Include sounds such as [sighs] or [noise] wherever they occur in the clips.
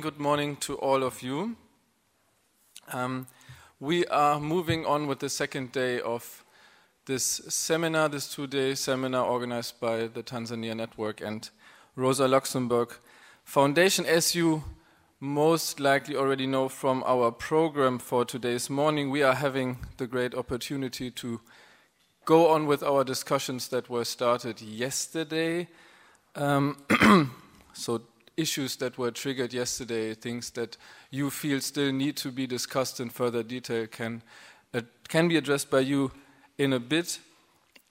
Good morning to all of you. Um, we are moving on with the second day of this seminar, this two day seminar organized by the Tanzania Network and Rosa Luxemburg Foundation. As you most likely already know from our program for today's morning, we are having the great opportunity to go on with our discussions that were started yesterday. Um, [clears throat] so issues that were triggered yesterday, things that you feel still need to be discussed in further detail, can, uh, can be addressed by you in a bit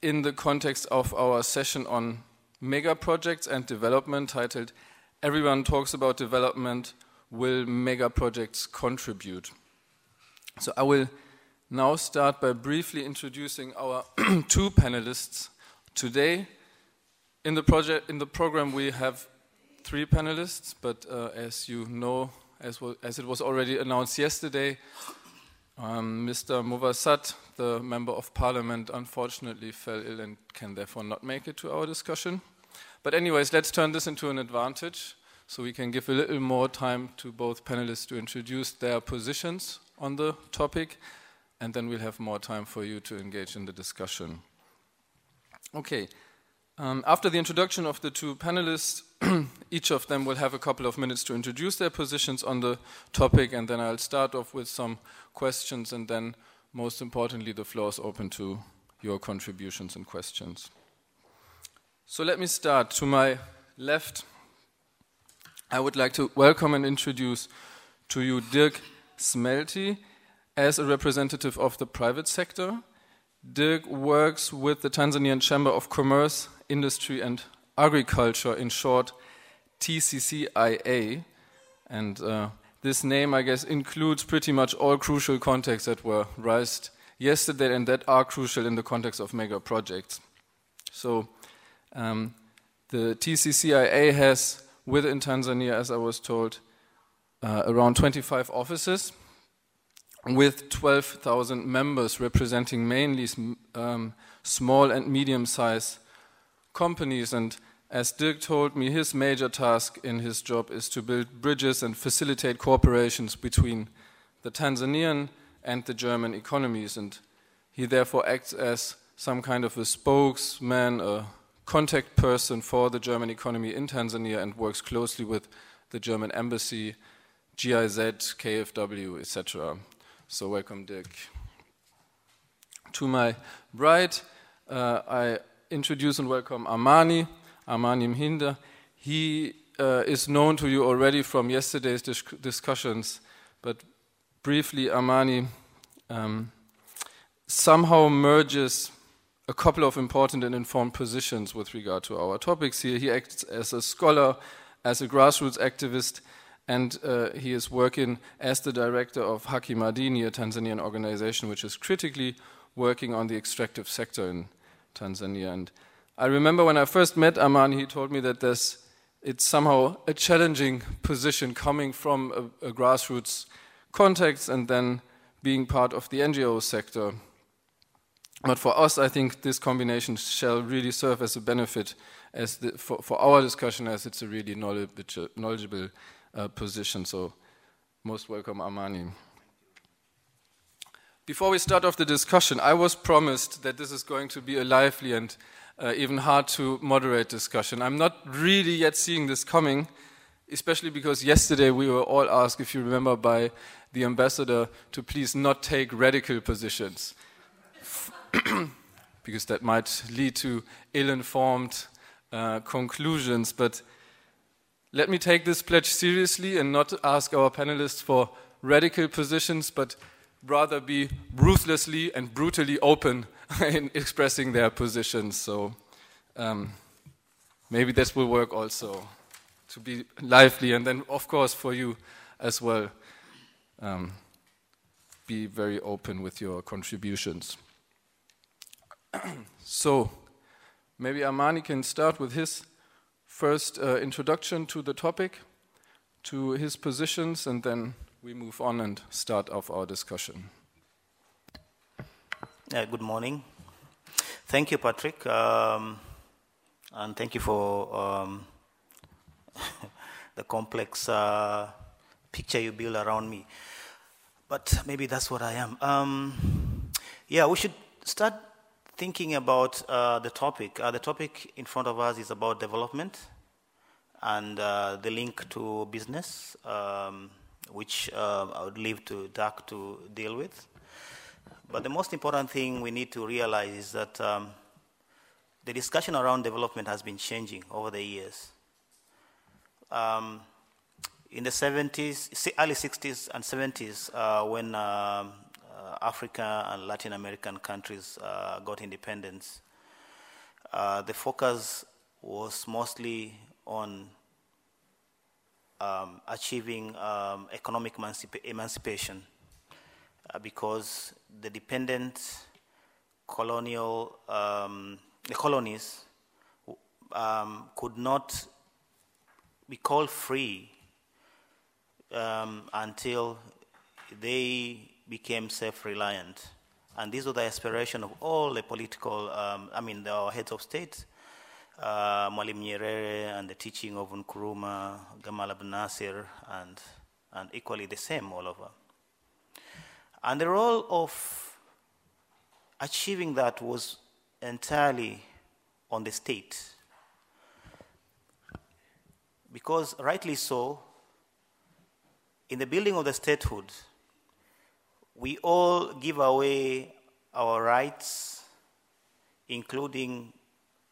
in the context of our session on mega projects and development titled Everyone Talks About Development Will Mega Projects Contribute? So I will now start by briefly introducing our [clears throat] two panelists today. In the project in the program we have three panelists, but uh, as you know, as, as, it was already announced yesterday, um, Mr. Movassat, the Member of Parliament, unfortunately fell ill and can therefore not make it to our discussion. But anyways, let's turn this into an advantage so we can give a little more time to both panelists to introduce their positions on the topic, and then we'll have more time for you to engage in the discussion. Okay. Um, after the introduction of the two panelists, [clears throat] each of them will have a couple of minutes to introduce their positions on the topic, and then I'll start off with some questions, and then, most importantly, the floor is open to your contributions and questions. So let me start. To my left, I would like to welcome and introduce to you Dirk Smelty as a representative of the private sector. Dirk works with the Tanzanian Chamber of Commerce Industry and Agriculture, in short, TCCIA. And uh, this name, I guess, includes pretty much all crucial contexts that were raised yesterday and that are crucial in the context of mega projects. So, um, the TCCIA has within Tanzania, as I was told, uh, around 25 offices with 12,000 members representing mainly um, small and medium sized companies. And as Dirk told me, his major task in his job is to build bridges and facilitate cooperations between the Tanzanian and the German economies. And he therefore acts as some kind of a spokesman, a contact person for the German economy in Tanzania, and works closely with the German embassy, GIZ, KfW, etc. So, welcome, Dirk. To my right, uh, I introduce and welcome Amani, Amani Mhinda. He uh, is known to you already from yesterday's dis discussions, but briefly, Amani um, somehow merges a couple of important and informed positions with regard to our topics here. He acts as a scholar, as a grassroots activist, and uh, he is working as the director of HakiMadini, a Tanzanian organization which is critically working on the extractive sector in Tanzania. And I remember when I first met Aman, he told me that there's, it's somehow a challenging position coming from a, a grassroots context and then being part of the NGO sector. But for us, I think this combination shall really serve as a benefit as the, for, for, our discussion, as it's a really knowledgeable uh, position. So, most welcome, Amani. Before we start off the discussion, I was promised that this is going to be a lively and uh, even hard to moderate discussion. I'm not really yet seeing this coming, especially because yesterday we were all asked, if you remember, by the ambassador to please not take radical positions, [coughs] because that might lead to ill informed uh, conclusions. But let me take this pledge seriously and not ask our panelists for radical positions, but rather be ruthlessly and brutally open [laughs] in expressing their positions. So um, maybe this will work also to be lively, and then, of course, for you as well, um, be very open with your contributions. [clears throat] so maybe Amani can start with his first uh, introduction to the topic, to his positions, and then we move on and start off our discussion. Uh, good morning. Thank you, Patrick, um, and thank you for um, [laughs] the complex uh, picture you build around me. But maybe that's what I am. Um, yeah, we should start thinking about uh, the topic. Uh, the topic in front of us is about development and uh, the link to business, um, which uh, I would leave to Dirk to deal with. But the most important thing we need to realize is that um, the discussion around development has been changing over the years. Um, in the 70s, early 60s and 70s, uh, when um, Africa and Latin American countries uh, got independence, uh, the focus was mostly on um, achieving um, economic emancip- emancipation uh, because the dependent colonial um, the colonies um, could not be called free um, until they became self-reliant. And this was the aspiration of all the political, um, I mean, the heads of state, uh, Mwalimu Nyerere and the teaching of Nkrumah, Gamal Abdel Nasser, and, and equally the same all over. And the role of achieving that was entirely on the state. Because, rightly so, in the building of the statehood, we all give away our rights, including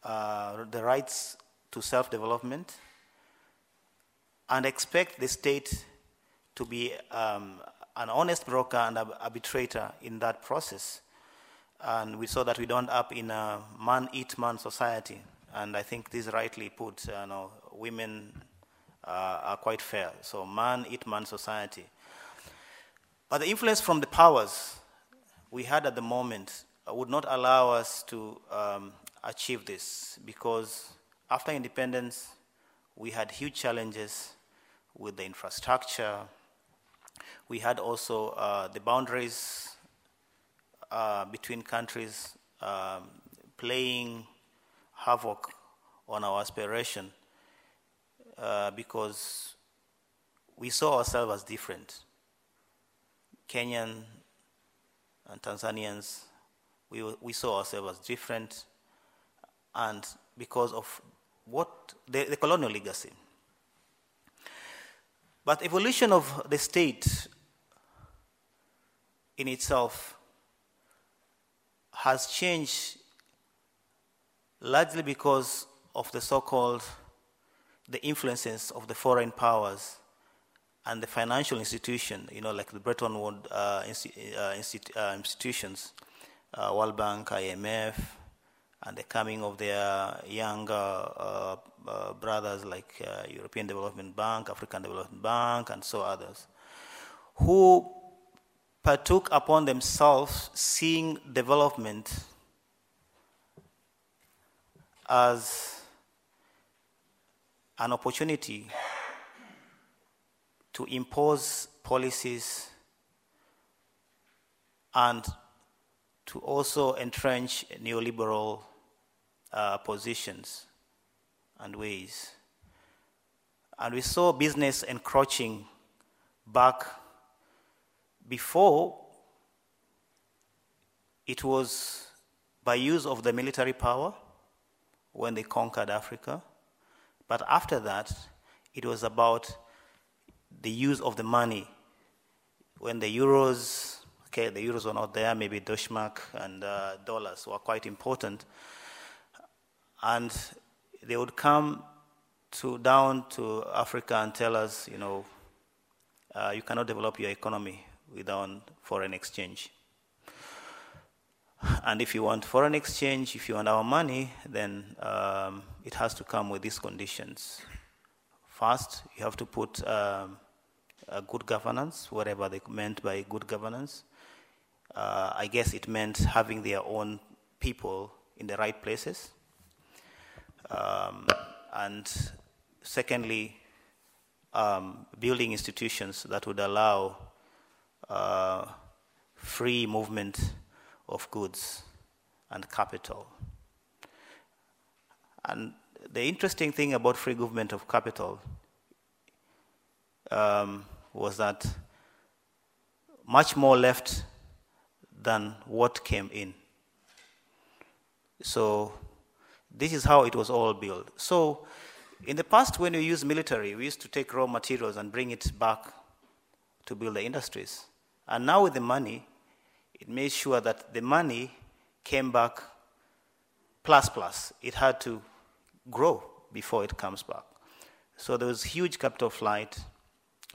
uh, the rights to self development, and expect the state to be um, an honest broker and arbitrator in that process. And we saw that we don't up in a man eat man society. And I think this rightly put, you know, women uh, are quite fair. So man eat man society. But the influence from the powers we had at the moment would not allow us to um, achieve this because after independence, we had huge challenges with the infrastructure. We had also uh, the boundaries uh, between countries um, playing havoc on our aspiration uh, because we saw ourselves as different. Kenyan and Tanzanians, we, we saw ourselves as different, and because of what the, the colonial legacy. But evolution of the state in itself has changed largely because of the so-called the influences of the foreign powers and the financial institution, you know, like the Bretton Woods uh, uh, uh, institutions, uh, World Bank, IMF, and the coming of their younger uh, uh, brothers like European Development Bank, African Development Bank, and so others, who partook upon themselves seeing development as an opportunity to impose policies and to also entrench neoliberal uh, positions and ways. And we saw business encroaching back before it was by use of the military power when they conquered Africa. But after that, it was about the use of the money. When the euros, okay, the euros were not there, maybe Deutschmark and uh, dollars were quite important. And they would come to down to Africa and tell us, you know, uh, you cannot develop your economy without foreign exchange. And if you want foreign exchange, if you want our money, then um, it has to come with these conditions. First, you have to put um, a good governance, whatever they meant by good governance. Uh, I guess it meant having their own people in the right places. Um, and secondly, um, building institutions that would allow uh, free movement of goods and capital. And the interesting thing about free movement of capital, um, was that much more left than what came in. So this is how it was all built. So in the past, when we used military, we used to take raw materials and bring it back to build the industries. And now with the money, it made sure that the money came back plus plus. It had to grow before it comes back. So there was huge capital flight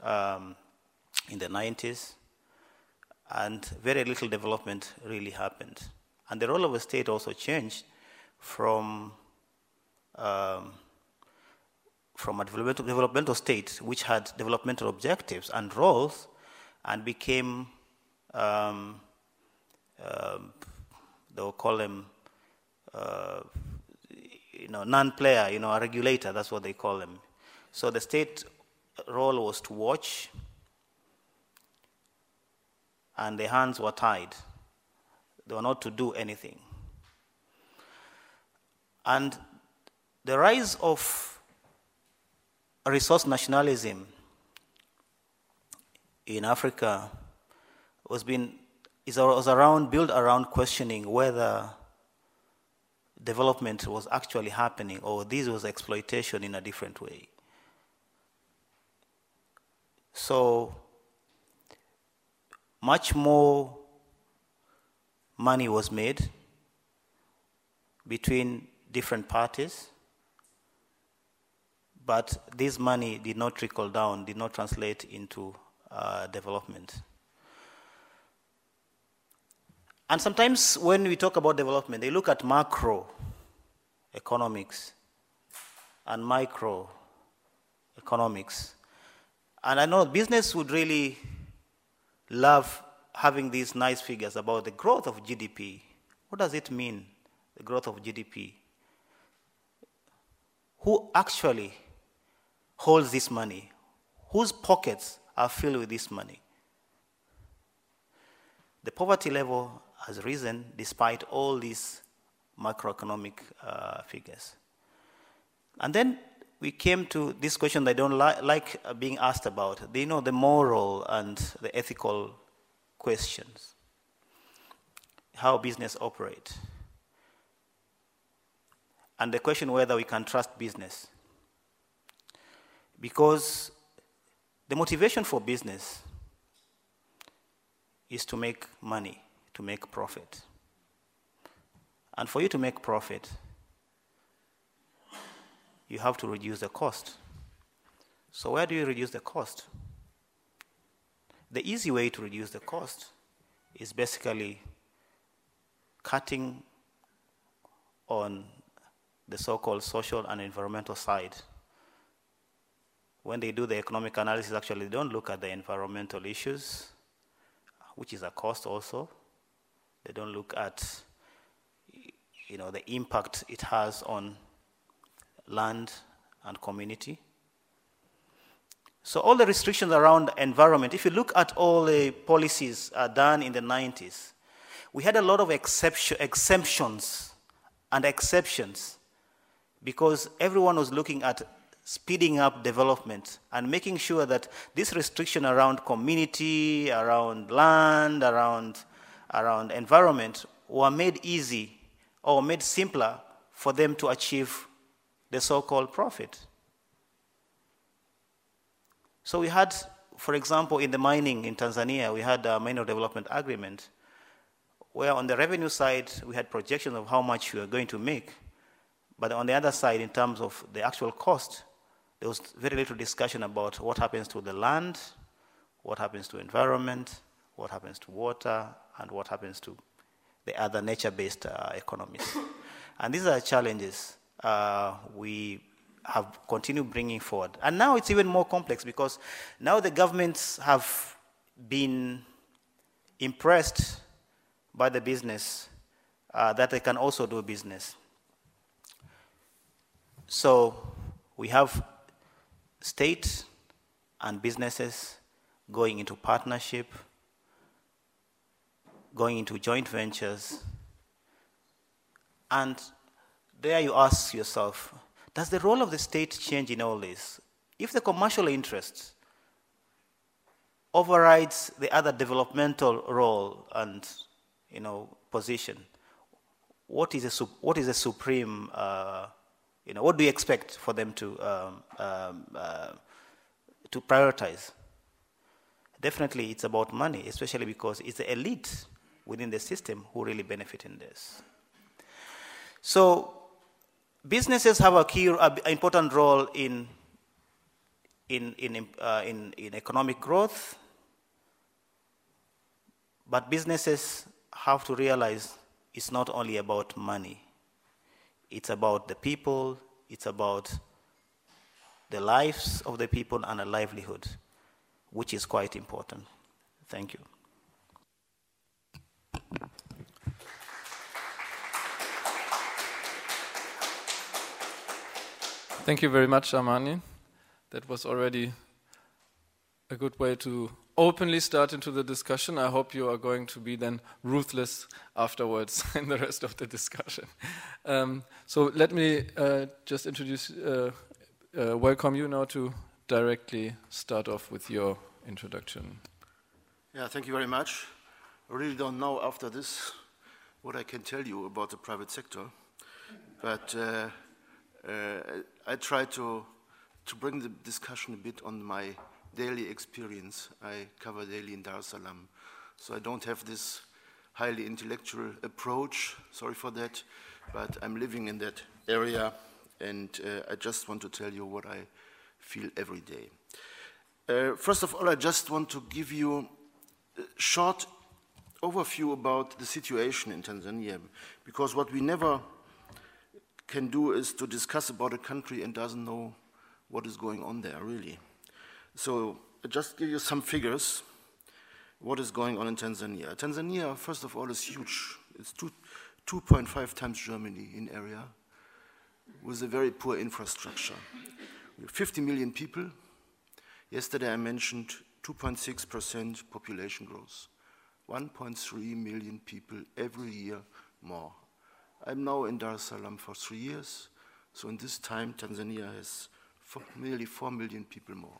um, in the 90s, and very little development really happened. And the role of the state also changed from um, from a developmental, developmental state which had developmental objectives and roles and became, um, uh, they'll call them, uh, you know, non-player, you know, a regulator, that's what they call them. So the state role was to watch and the hands were tied. They were not to do anything. And the rise of resource nationalism in Africa was been is was around built around questioning whether development was actually happening or this was exploitation in a different way. So much more money was made between different parties but this money did not trickle down, did not translate into uh, development. And sometimes when we talk about development, they look at macro economics and micro economics. And I know business would really love having these nice figures about the growth of GDP. What does it mean, the growth of GDP? Who actually holds this money? Whose pockets are filled with this money? The poverty level has risen despite all these macroeconomic uh, figures. And then we came to this question that I don't li- like uh, being asked about. They know the moral and the ethical questions. How business operate. And the question whether we can trust business. Because the motivation for business is to make money, to make profit. And for you to make profit, you have to reduce the cost. So, where do you reduce the cost? The easy way to reduce the cost is basically cutting on the so called social and environmental side when they do the economic analysis, actually, they don't look at the environmental issues, which is a cost also. They don't look at, you know, the impact it has on land and community. So all the restrictions around environment, if you look at all the policies uh, done in the 90s, we had a lot of exception, exemptions and exceptions because everyone was looking at speeding up development and making sure that this restriction around community, around land, around, around environment were made easy or made simpler for them to achieve the so-called profit. So we had, for example, in the mining in Tanzania, we had a mineral development agreement where on the revenue side, we had projections of how much we were going to make. But on the other side, in terms of the actual cost, there was very little discussion about what happens to the land, what happens to environment, what happens to water, and what happens to the other nature-based uh, economies. [coughs] and these are challenges uh, we have continued bringing forward. And now it's even more complex because now the governments have been impressed by the business uh, that they can also do business. So we have state and businesses going into partnership, going into joint ventures. And there you ask yourself, does the role of the state change in all this? If the commercial interest overrides the other developmental role and you know position. What is a what is a supreme uh, you know what do you expect for them to um, um, uh, to prioritize? Definitely, it's about money, especially because it's the elite within the system who really benefit in this. So, businesses have a key, uh, important role in in in, uh, in in economic growth, but businesses have to realize it's not only about money. It's about the people. It's about the lives of the people and a livelihood which is quite important. Thank you. Thank you very much, Amani. That was already a good way to openly start into the discussion. I hope you are going to be then ruthless afterwards [laughs] in the rest of the discussion. Um, so let me uh, just introduce, uh, uh, welcome you now to directly start off with your introduction. Yeah, thank you very much. I really don't know after this what I can tell you about the private sector, but uh, I try to, to bring the discussion a bit on my daily experience. I cover daily in Dar es Salaam, so I don't have this highly intellectual approach, sorry for that, but I'm living in that area and uh, I just want to tell you what I feel every day. Uh, first of all, I just want to give you a short overview about the situation in Tanzania, because what we never can do is to discuss about a country and doesn't know what is going on there, really. So I just give you some figures, what is going on in Tanzania. Tanzania, first of all, is huge. It's 2.5 times Germany in area, with a very poor infrastructure. 50 million people. Yesterday I mentioned 2.6% population growth. 1.3 million people every year more. I'm now in Dar es Salaam for three years, so in this time Tanzania has four, nearly 4 million people more.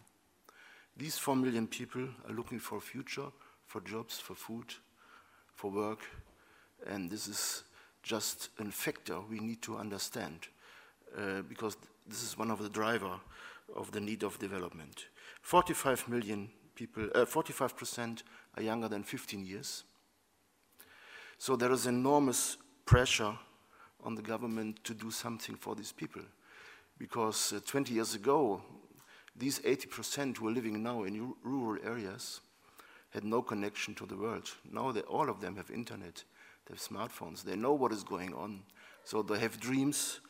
These 4 million people are looking for a future, for jobs, for food, for work, and this is just a factor we need to understand uh, because this is one of the driver of the need of development. 45 million people, 45% uh, are younger than 15 years. So there is enormous pressure on the government to do something for these people. Because uh, 20 years ago, these 80% who are living now in rural areas had no connection to the world. Now they, all of them have internet, they have smartphones, they know what is going on. So they have dreams,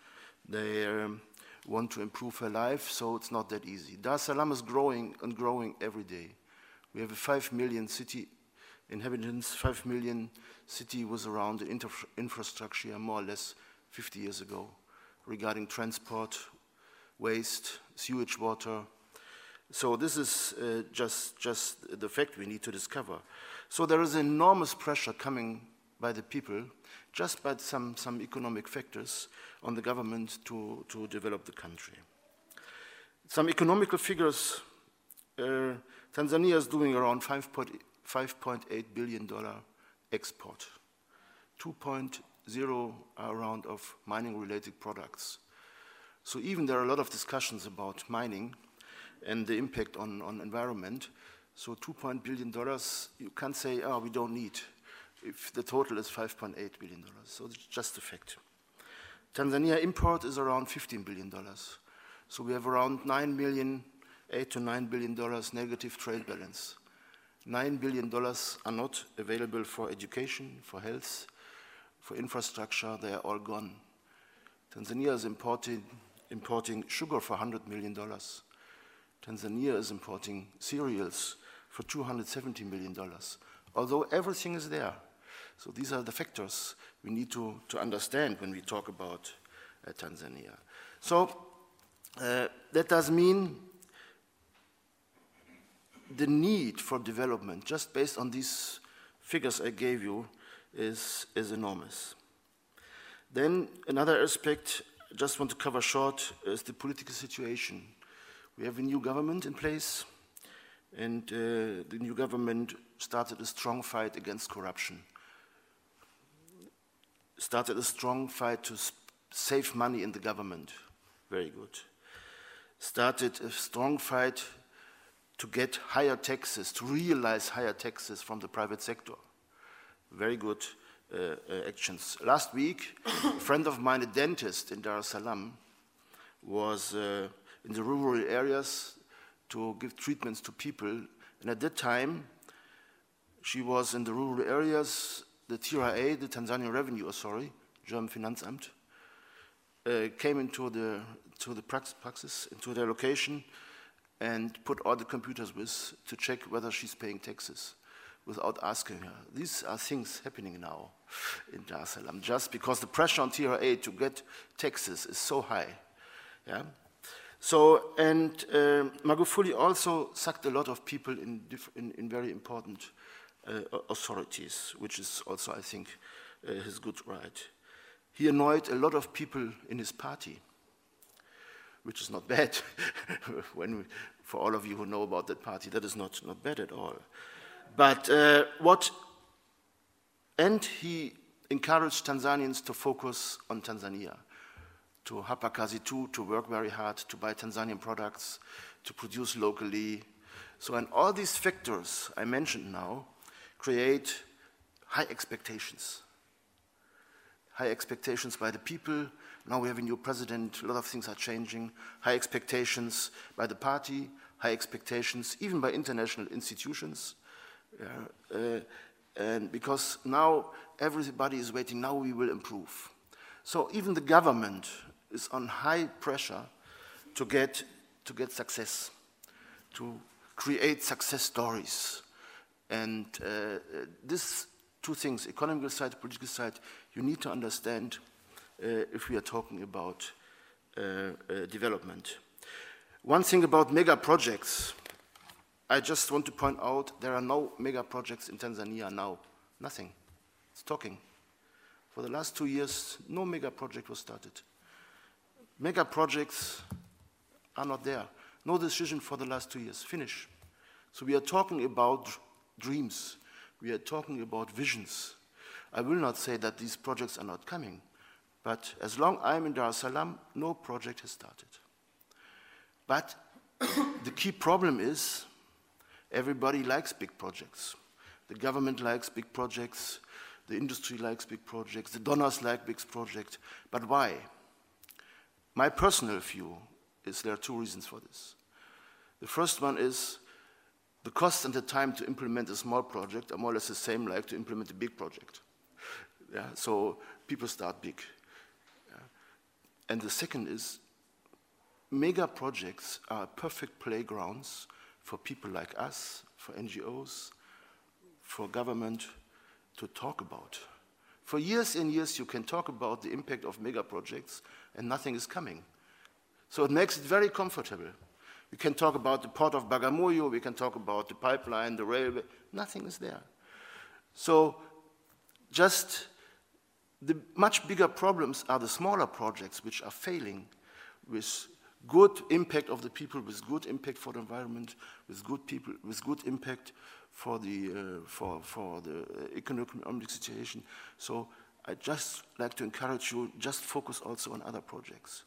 they um, want to improve her life, so it's not that easy. Dar es Salaam is growing and growing every day. We have a 5 million city inhabitants, 5 million city was around the infrastructure more or less 50 years ago regarding transport, waste, sewage water. So this is uh, just, just the fact we need to discover. So there is enormous pressure coming by the people just by some, some economic factors on the government to, to develop the country. Some economical figures, uh, Tanzania is doing around $5.8 billion export, 2.0 around uh, of mining related products. So even there are a lot of discussions about mining and the impact on, on environment. So $2 billion, you can't say, oh, we don't need if the total is $5.8 billion. So it's just a fact. Tanzania import is around $15 billion. So we have around 9 million, 8 to 9 billion dollars negative trade balance. 9 billion dollars are not available for education, for health, for infrastructure, they are all gone. Tanzania is importing, importing sugar for $100 million. Tanzania is importing cereals for $270 million. Although everything is there, so these are the factors we need to, to understand when we talk about uh, Tanzania. So uh, that does mean the need for development, just based on these figures I gave you, is, is enormous. Then another aspect I just want to cover short is the political situation. We have a new government in place. and uh, the new government started a strong fight against corruption. Started a strong fight to save money in the government. Very good. Started a strong fight to get higher taxes, to realize higher taxes from the private sector. Very good uh, uh, actions. Last week, a friend of mine, a dentist in Dar es Salaam, was uh, in the rural areas to give treatments to people. And at that time, she was in the rural areas, the TRA, the Tanzanian Revenue Authority, German Finanzamt, uh, came into the, to the praxis, into their location, and put all the computers with to check whether she's paying taxes without asking her. These are things happening now in Dar es Salaam, just because the pressure on TRA to get taxes is so high. Yeah? So, and uh, Magufuli also sucked a lot of people in, in, in very important uh, authorities, which is also, I think, uh, his good right. He annoyed a lot of people in his party, which is not bad. [laughs] when for all of you who know about that party, that is not, not bad at all. But uh, what, and he encouraged Tanzanians to focus on Tanzania, to Hapa Kazi Tu, to work very hard, to buy Tanzanian products, to produce locally. So, and all these factors I mentioned now create high expectations. High expectations by the people. Now we have a new president, a lot of things are changing. High expectations by the party, high expectations even by international institutions. Uh, and because now everybody is waiting, now we will improve. So even the government is on high pressure to get, to get success, to create success stories. And uh, this two things, economical side, political side, you need to understand uh, if we are talking about uh, uh development. One thing about mega projects, I just want to point out there are no mega projects in Tanzania now. Nothing. It's talking. For the last two years, no mega project was started. Mega projects are not there. No decision for the last two years. Finish. So we are talking about dreams. We are talking about visions. I will not say that these projects are not coming, but as long I'm in Dar es Salaam, no project has started. But the key problem is Everybody likes big projects. The government likes big projects, the industry likes big projects, the donors like big projects. But why? My personal view is there are two reasons for this. The first one is the cost and the time to implement a small project are more or less the same like to implement a big project. Yeah, so people start big. And the second is mega projects are perfect playgrounds for people like us, for NGOs, for government to talk about. For years and years, you can talk about the impact of mega projects, and nothing is coming. So it makes it very comfortable. We can talk about the port of Bagamoyo, we can talk about the pipeline, the railway, nothing is there. So just the much bigger problems are the smaller projects which are failing with good impact of the people, with good impact for the environment, with good people, with good impact for the uh, for for the economic situation. So I just like to encourage you just focus also on other projects.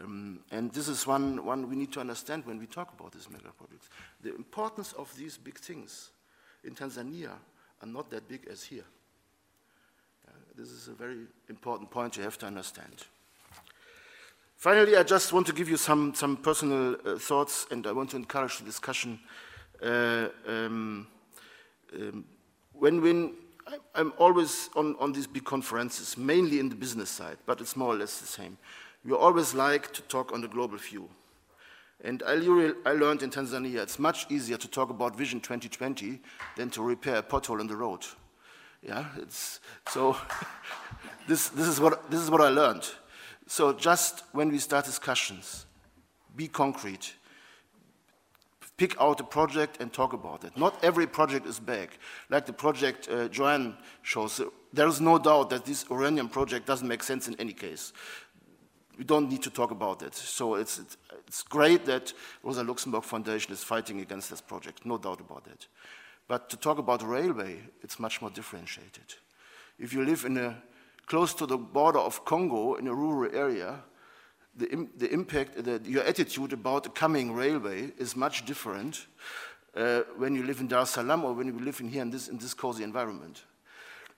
Um, and this is one, one we need to understand when we talk about these mega projects. The importance of these big things in Tanzania are not that big as here. This is a very important point you have to understand. Finally, I just want to give you some, some personal uh, thoughts and I want to encourage the discussion. Uh, um, um, when, when I'm always on, on these big conferences, mainly in the business side, but it's more or less the same. We always like to talk on the global view. And I, I learned in Tanzania it's much easier to talk about Vision 2020 than to repair a pothole in the road. Yeah, it's, so [laughs] this, this, is what, this is what I learned. So just when we start discussions, be concrete. Pick out a project and talk about it. Not every project is big. Like the project uh, Joanne shows, there is no doubt that this Uranium project doesn't make sense in any case. we don't need to talk about it. So it's, it's, great that Rosa Luxemburg Foundation is fighting against this project, no doubt about it. But to talk about railway, it's much more differentiated. If you live in a, close to the border of Congo in a rural area, the, the impact, the, your attitude about the coming railway is much different uh, when you live in Dar es Salaam or when you live in here in this, in this cozy environment.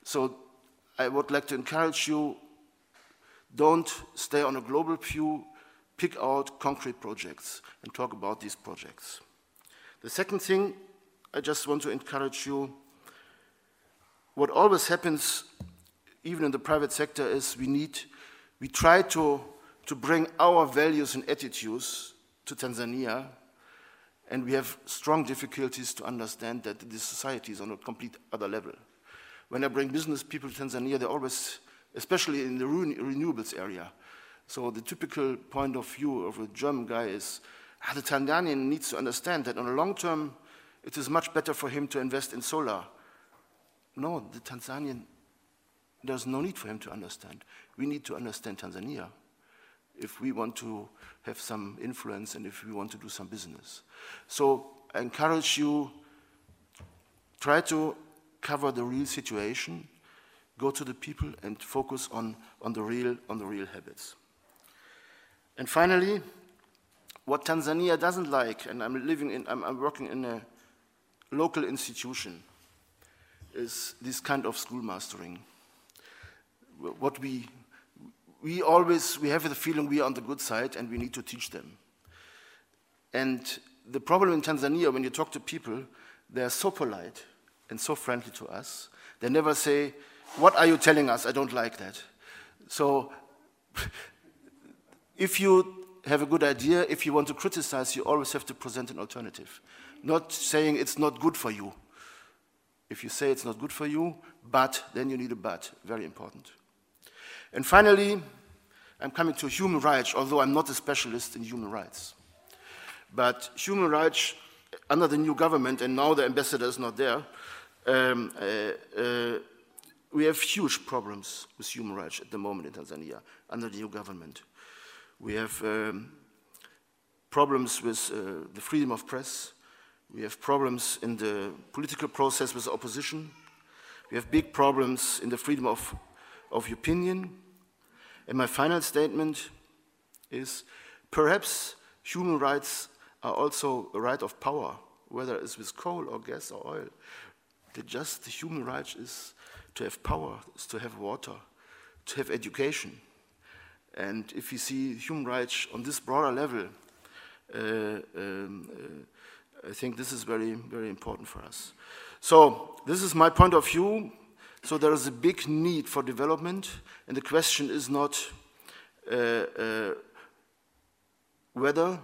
So I would like to encourage you don't stay on a global view, pick out concrete projects and talk about these projects. The second thing, I just want to encourage you, what always happens, even in the private sector, is we need, we try to, to bring our values and attitudes to Tanzania, and we have strong difficulties to understand that this society is on a complete other level. When I bring business people to Tanzania, they always especially in the renewables area. So the typical point of view of a German guy is, ah, the Tanzanian needs to understand that on a long term, it is much better for him to invest in solar. No, the Tanzanian, there's no need for him to understand. We need to understand Tanzania if we want to have some influence and if we want to do some business. So I encourage you, try to cover the real situation go to the people and focus on, on, the, real, on the real habits. And finally, what Tanzania doesn't like, and I'm living in, I'm, I'm working in a local institution, is this kind of schoolmastering. What we, we always, we have the feeling we are on the good side and we need to teach them. And the problem in Tanzania, when you talk to people, they're so polite and so friendly to us. They never say, what are you telling us? I don't like that. So, [laughs] if you have a good idea, if you want to criticize, you always have to present an alternative. Not saying it's not good for you. If you say it's not good for you, but, then you need a but. Very important. And finally, I'm coming to human rights, although I'm not a specialist in human rights. But human rights, under the new government, and now the ambassador is not there, um, uh, uh, we have huge problems with human rights at the moment in Tanzania under the new government. We have um, problems with uh, the freedom of press. We have problems in the political process with opposition. We have big problems in the freedom of, of opinion. And my final statement is perhaps human rights are also a right of power, whether it's with coal or gas or oil. The just the human right is to have power is to have water, to have education. And if we see human rights on this broader level, uh, um, uh, I think this is very, very important for us. So this is my point of view. So there is a big need for development, and the question is not uh, uh whether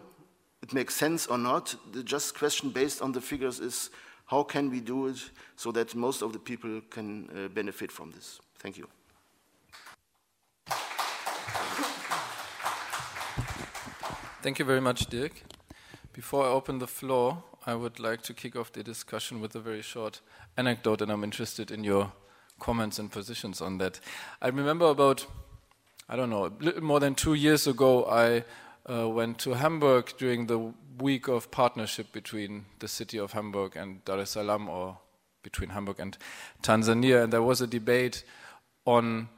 it makes sense or not. The just question based on the figures is how can we do it so that most of the people can uh, benefit from this? Thank you. Thank you very much, Dirk. Before I open the floor, I would like to kick off the discussion with a very short anecdote, and I'm interested in your comments and positions on that. I remember about, I don't know, a little more than two years ago, I uh, went to Hamburg during the week of partnership between the city of Hamburg and Dar es Salaam, or between Hamburg and Tanzania, and there was a debate on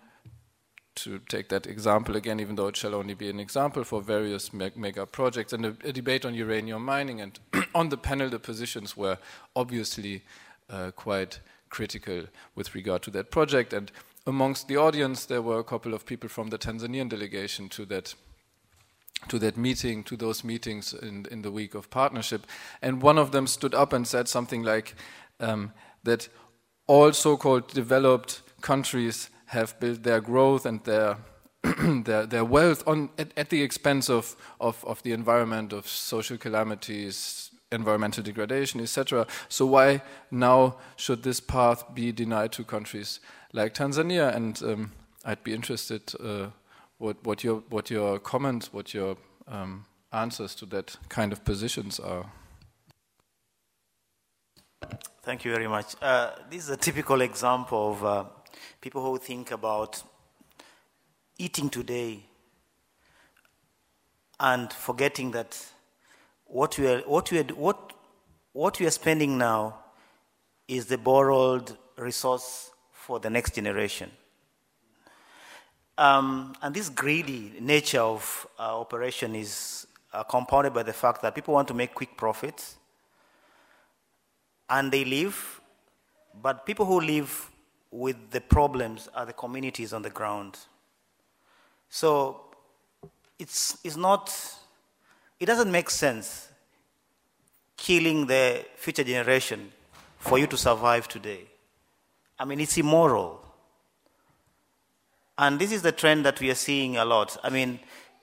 to take that example again, even though it shall only be an example for various mega projects, and a, a debate on uranium mining. And [clears throat] on the panel, the positions were obviously uh, quite critical with regard to that project. And amongst the audience, there were a couple of people from the Tanzanian delegation to that to that meeting, to those meetings in, in the week of partnership. And one of them stood up and said something like um, that all so called developed countries have built their growth and their [clears throat] their, their wealth on at, at the expense of, of, of the environment, of social calamities, environmental degradation, etc. So why now should this path be denied to countries like Tanzania? And um, I'd be interested uh, what, what, your, what your comments, what your um, answers to that kind of positions are. Thank you very much. Uh, this is a typical example of uh, people who think about eating today, and forgetting that what we are, what we are, what, what we are spending now is the borrowed resource for the next generation. Um, and this greedy nature of uh, operation is uh, compounded by the fact that people want to make quick profits and they live, but people who live with the problems are the communities on the ground. So it's, it's not, it doesn't make sense killing the future generation for you to survive today. I mean, it's immoral. And this is the trend that we are seeing a lot. I mean,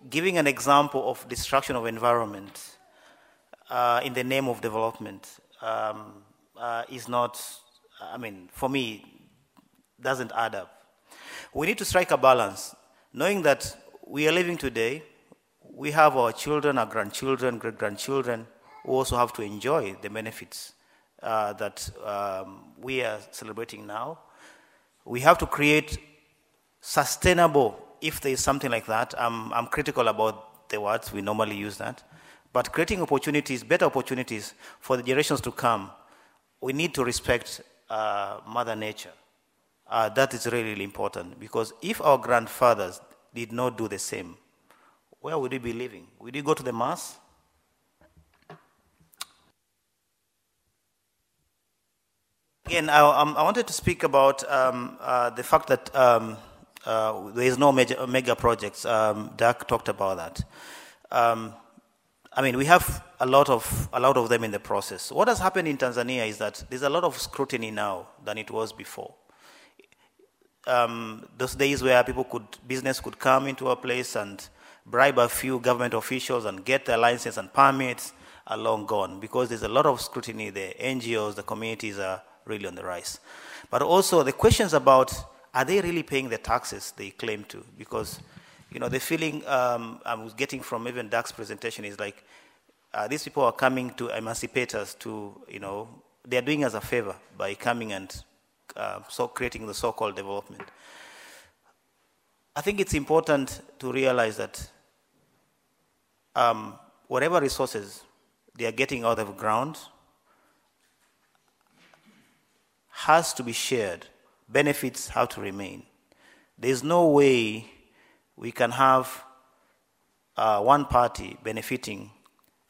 giving an example of destruction of environment uh, in the name of development um, uh, is not, I mean, for me, doesn't add up. We need to strike a balance, knowing that we are living today, we have our children, our grandchildren, great grandchildren, who also have to enjoy the benefits uh, that um, we are celebrating now. We have to create sustainable, if there is something like that. I'm, I'm critical about the words, we normally use that. But creating opportunities, better opportunities for the generations to come, we need to respect uh, Mother Nature. Uh, that is really, really important because if our grandfathers did not do the same, where would we be living? Would we go to the Mars? Again, I, um, I, wanted to speak about um, uh, the fact that um, uh, there is no major, mega projects. Um, Dirk talked about that. Um, I mean, we have a lot of a lot of them in the process. What has happened in Tanzania is that there's a lot of scrutiny now than it was before. Um, those days where people could business could come into a place and bribe a few government officials and get their licenses and permits are long gone because there's a lot of scrutiny. The NGOs, the communities are really on the rise. But also the questions about are they really paying the taxes they claim to? Because you know the feeling um, I was getting from even Dirk's presentation is like uh, these people are coming to emancipate us to you know they are doing us a favor by coming and uh, so creating the so-called development. I think it's important to realize that um, whatever resources they are getting out of ground has to be shared. Benefits have to remain. There's no way we can have uh, one party benefiting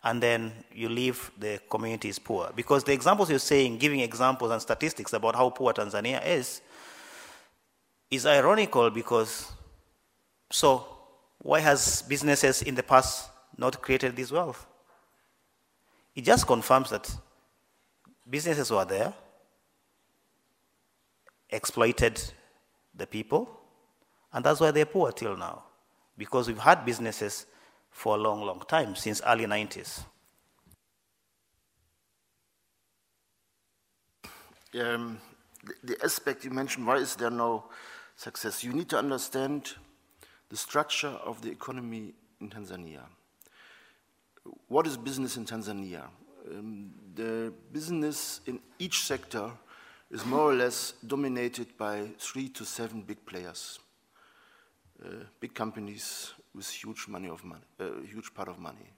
and then you leave the communities poor. Because the examples you're saying, giving examples and statistics about how poor Tanzania is, is ironical because so why has businesses in the past not created this wealth? It just confirms that businesses were there, exploited the people, and that's why they're poor till now. Because we've had businesses for a long, long time, since early 90s. Um, the, the aspect you mentioned, why is there no success? You need to understand the structure of the economy in Tanzania. What is business in Tanzania? Um, the business in each sector is more or less dominated by three to seven big players, uh, big companies with huge money of money, a uh, huge part of money.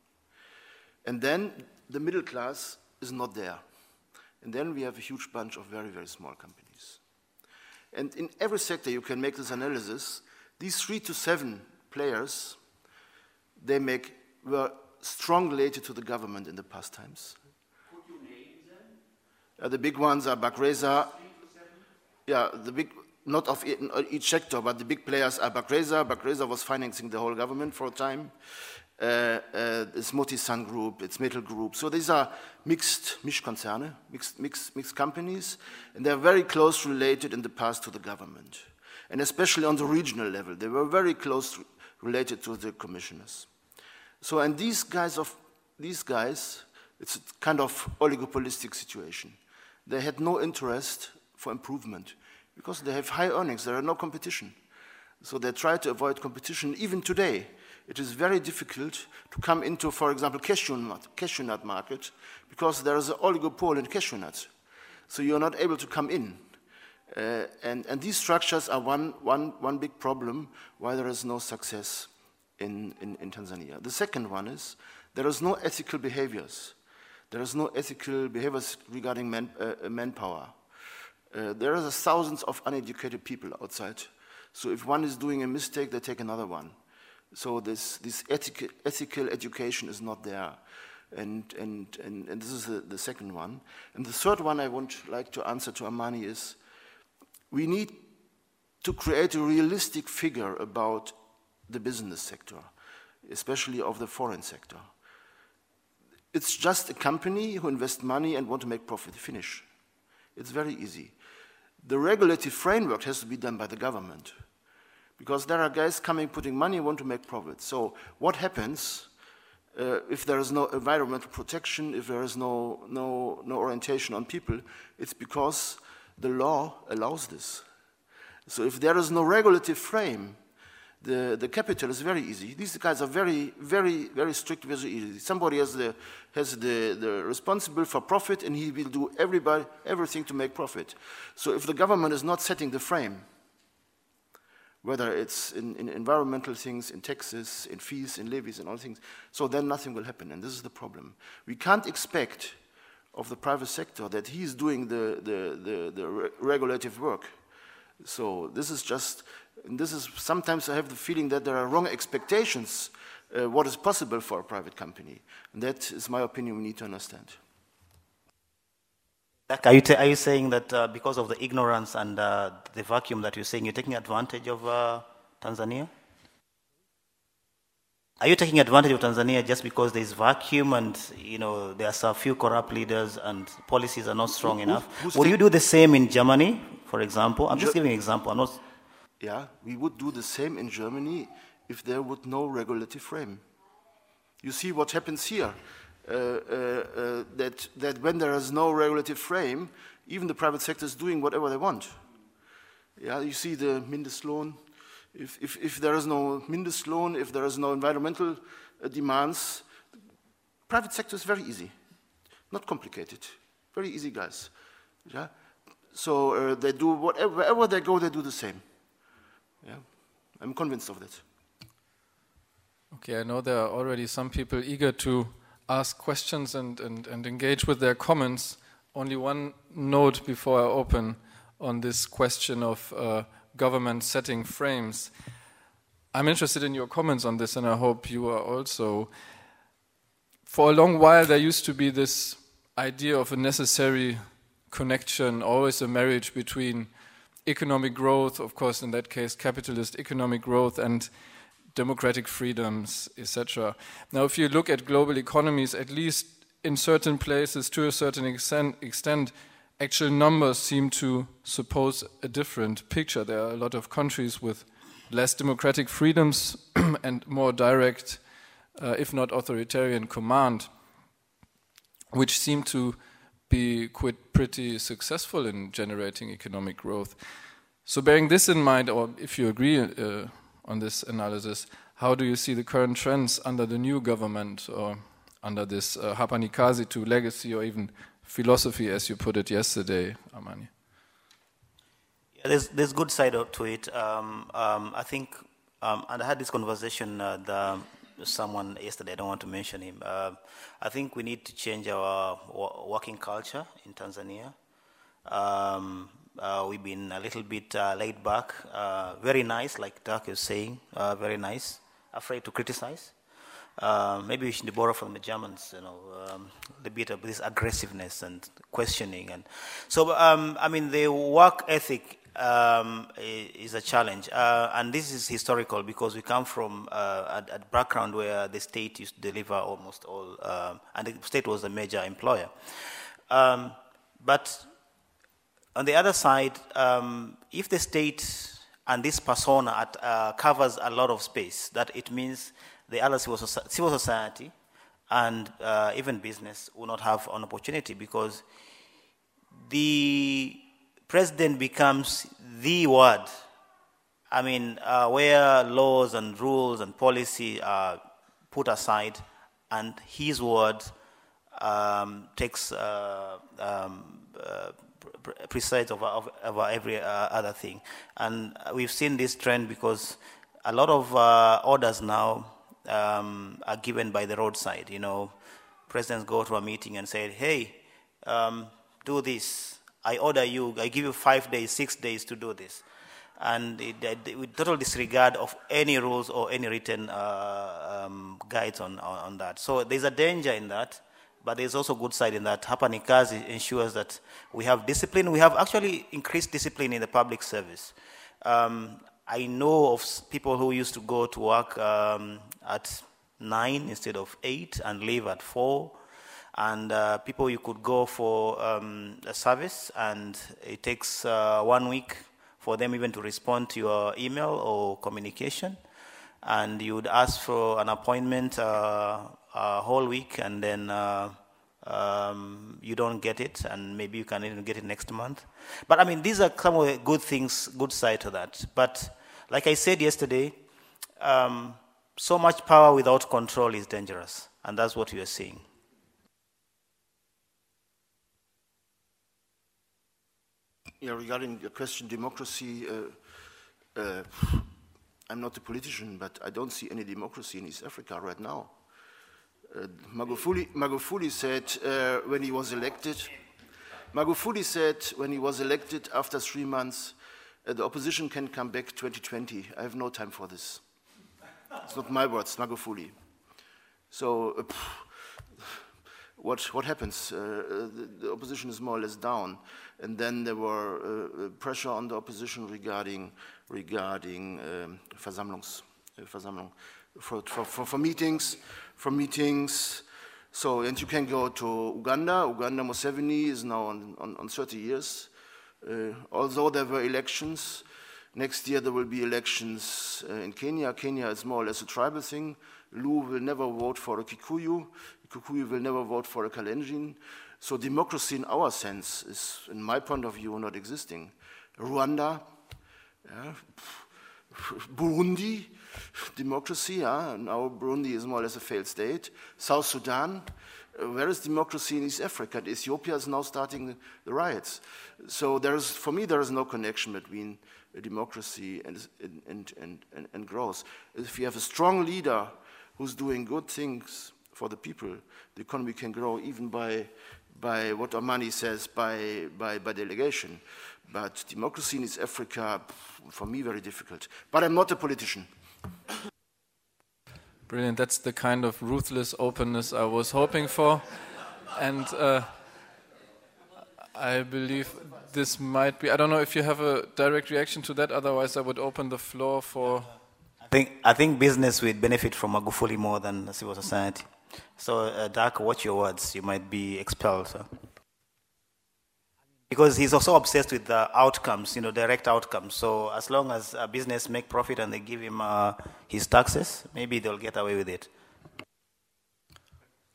And then the middle class is not there. And then we have a huge bunch of very, very small companies. And in every sector you can make this analysis. These three to seven players, they make, were strong related to the government in the past times. Uh, the big ones are Bakhresa. Yeah, the big, not of each sector, but the big players are Bakhresa. Bakhresa was financing the whole government for a time. Uh, uh, it's Motisun Group, it's MeTL Group. So these are mixed Mischkonzerne, mixed, mixed, mixed companies, and they're very close related in the past to the government. And especially on the regional level, they were very close related to the commissioners. So, and these guys of these guys, it's a kind of oligopolistic situation. They had no interest for improvement because they have high earnings, there are no competition. So they try to avoid competition. Even today, it is very difficult to come into, for example, cashew nut, cashew nut market because there is an oligopoly in cashew nuts. So you're not able to come in. Uh, and, and these structures are one, one, one big problem why there is no success in, in, in Tanzania. The second one is there is no ethical behaviors. There is no ethical behaviors regarding man, uh, manpower. Uh, there are thousands of uneducated people outside. So if one is doing a mistake, they take another one. So this, this ethical, ethical education is not there. And, and, and, and this is the, the second one. And the third one I would like to answer to Amani is we need to create a realistic figure about the business sector, especially of the foreign sector. It's just a company who invests money and want to make profit. Finish. It's very easy. The regulatory framework has to be done by the government because there are guys coming, putting money, want to make profit. So what happens uh, if there is no environmental protection, if there is no, no, no orientation on people? It's because the law allows this. So if there is no regulative frame, the, the capital is very easy. These guys are very, very, very strict, very easy. Somebody has the, has the, the responsible for profit and he will do everybody, everything to make profit. So if the government is not setting the frame, whether it's in, in, environmental things, in taxes, in fees, in levies, and all things. So then nothing will happen, and this is the problem. We can't expect of the private sector that he's doing the, the, the, the re regulative work. So this is just, this is sometimes I have the feeling that there are wrong expectations uh, what is possible for a private company. And that is my opinion we need to understand. Are you, are you saying that uh, because of the ignorance and uh, the vacuum that you're saying, you're taking advantage of uh, Tanzania? Are you taking advantage of Tanzania just because there's vacuum and you know there's a few corrupt leaders and policies are not strong Who, enough? Would you do the same in Germany, for example? I'm just giving an example. I'm not. Yeah, we would do the same in Germany if there would no regulatory frame. You see what happens here. Uh, uh, uh, that, that when there is no regulatory frame, even the private sector is doing whatever they want. Yeah, you see the Mindestlohn. If, if, if there is no Mindestlohn, if there is no environmental demands, private sector is very easy, not complicated. Very easy, guys. Yeah? So uh, they do whatever, wherever they go, they do the same. Yeah? I'm convinced of that. Okay, I know there are already some people eager to ask questions and, and, and engage with their comments. Only one note before I open on this question of uh, government setting frames. I'm interested in your comments on this, and I hope you are also. For a long while, there used to be this idea of a necessary connection, always a marriage between economic growth, of course, in that case, capitalist economic growth, and democratic freedoms, etc. Now, if you look at global economies, at least in certain places, to a certain extent, extent, actual numbers seem to suppose a different picture. There are a lot of countries with less democratic freedoms [clears throat] and more direct, uh, if not authoritarian, command, which seem to be quite pretty successful in generating economic growth. So, bearing this in mind, or if you agree, uh, on this analysis. How do you see the current trends under the new government or under this uh, Hapa ni Kazi Tu legacy or even philosophy, as you put it yesterday, Amani? Yeah, there's, there's good side to it. Um, um, I think, um, and I had this conversation uh, the, someone yesterday, I don't want to mention him. Uh, I think we need to change our working culture in Tanzania. Um, uh, we've been a little bit uh, laid back, uh, very nice, like Dirk is saying, uh, very nice, afraid to criticize. Uh, maybe we should borrow from the Germans, you know, um, a bit of this aggressiveness and questioning. And so, um, I mean, the work ethic um, is a challenge. Uh, and this is historical because we come from a, a, background where the state used to deliver almost all, and the state was a major employer. Um, but on the other side, um, if the state and this persona at, uh, covers a lot of space, that it means the other civil, society and uh, even business will not have an opportunity because the president becomes the word. I mean, uh, where laws and rules and policy are put aside, and his word um, takes uh, um, uh, over, over every uh, other thing. And we've seen this trend because a lot of uh, orders now um, are given by the roadside. You know, presidents go to a meeting and say, "Hey, um, do this. I order you. I give you five days, six days to do this." And it, it, with total disregard of any rules or any written uh, um, guides on, on, on that. So there's a danger in that. But there's also good side in that Hapa ni ensures that we have discipline. We have actually increased discipline in the public service. Um, I know of people who used to go to work um, at nine instead of eight and leave at four. And uh, people you could go for um, a service, and it takes uh, one week for them even to respond to your email or communication. And you would ask for an appointment uh, a whole week, and then uh, um, you don't get it, and maybe you can even get it next month. But I mean, these are some of the good things, good side to that. But like I said yesterday, um, so much power without control is dangerous, and that's what we are seeing. Yeah, regarding the question, democracy, uh, uh, I'm not a politician, but I don't see any democracy in East Africa right now. Uh, Magufuli, said uh, when he was elected, Magufuli said when he was elected after three months, uh, the opposition can come back 2020. I have no time for this. It's not my words, Magufuli. So, uh, what, what happens? Uh, the, the, opposition is more or less down. And then there were uh, pressure on the opposition regarding, regarding um, Versammlungs, Versammlung, for, for, for, for meetings from meetings. So, and you can go to Uganda. Uganda Museveni is now on, on, on 30 years. Uh, although there were elections, next year there will be elections uh, in Kenya. Kenya is more or less a tribal thing. Luo will never vote for a Kikuyu. Kikuyu will never vote for a Kalenjin. So democracy in our sense is, in my point of view, not existing. Rwanda, yeah, [laughs] Burundi, democracy. Yeah? Now Burundi is more or less a failed state. South Sudan, uh, where is democracy in East Africa? Ethiopia is now starting the riots. So there is, for me, there is no connection between democracy and, and, and, and, and growth. If you have a strong leader who's doing good things for the people, the economy can grow even by, by what Amani says, by, by, by delegation. But democracy in East Africa, for me, very difficult. But I'm not a politician. Brilliant. That's the kind of ruthless openness I was hoping for. And uh, I believe this might be. I don't know if you have a direct reaction to that. Otherwise, I would open the floor for. I think I think business would benefit from Magufuli more than civil society. So, uh, Dirk, watch your words. You might be expelled. Because he's also obsessed with the outcomes, you know, direct outcomes. So as long as a business make profit and they give him uh, his taxes, maybe they'll get away with it.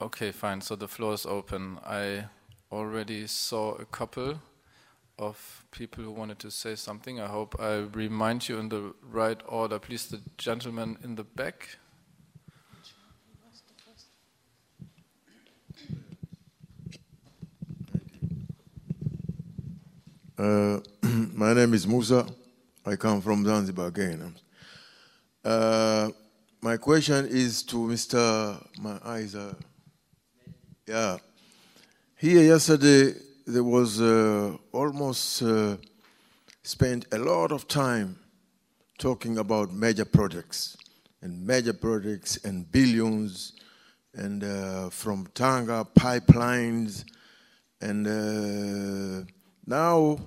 Okay, fine. So the floor is open. I already saw a couple of people who wanted to say something. I hope I remind you in the right order. Please, the gentleman in the back. Uh, [clears throat] my name is Musa. I come from Zanzibar again. Uh, my question is to Mr. My eyes are. Yeah. Here yesterday, there was uh, almost uh, spent a lot of time talking about major projects and major projects and billions and uh, from Tanga pipelines and uh, now,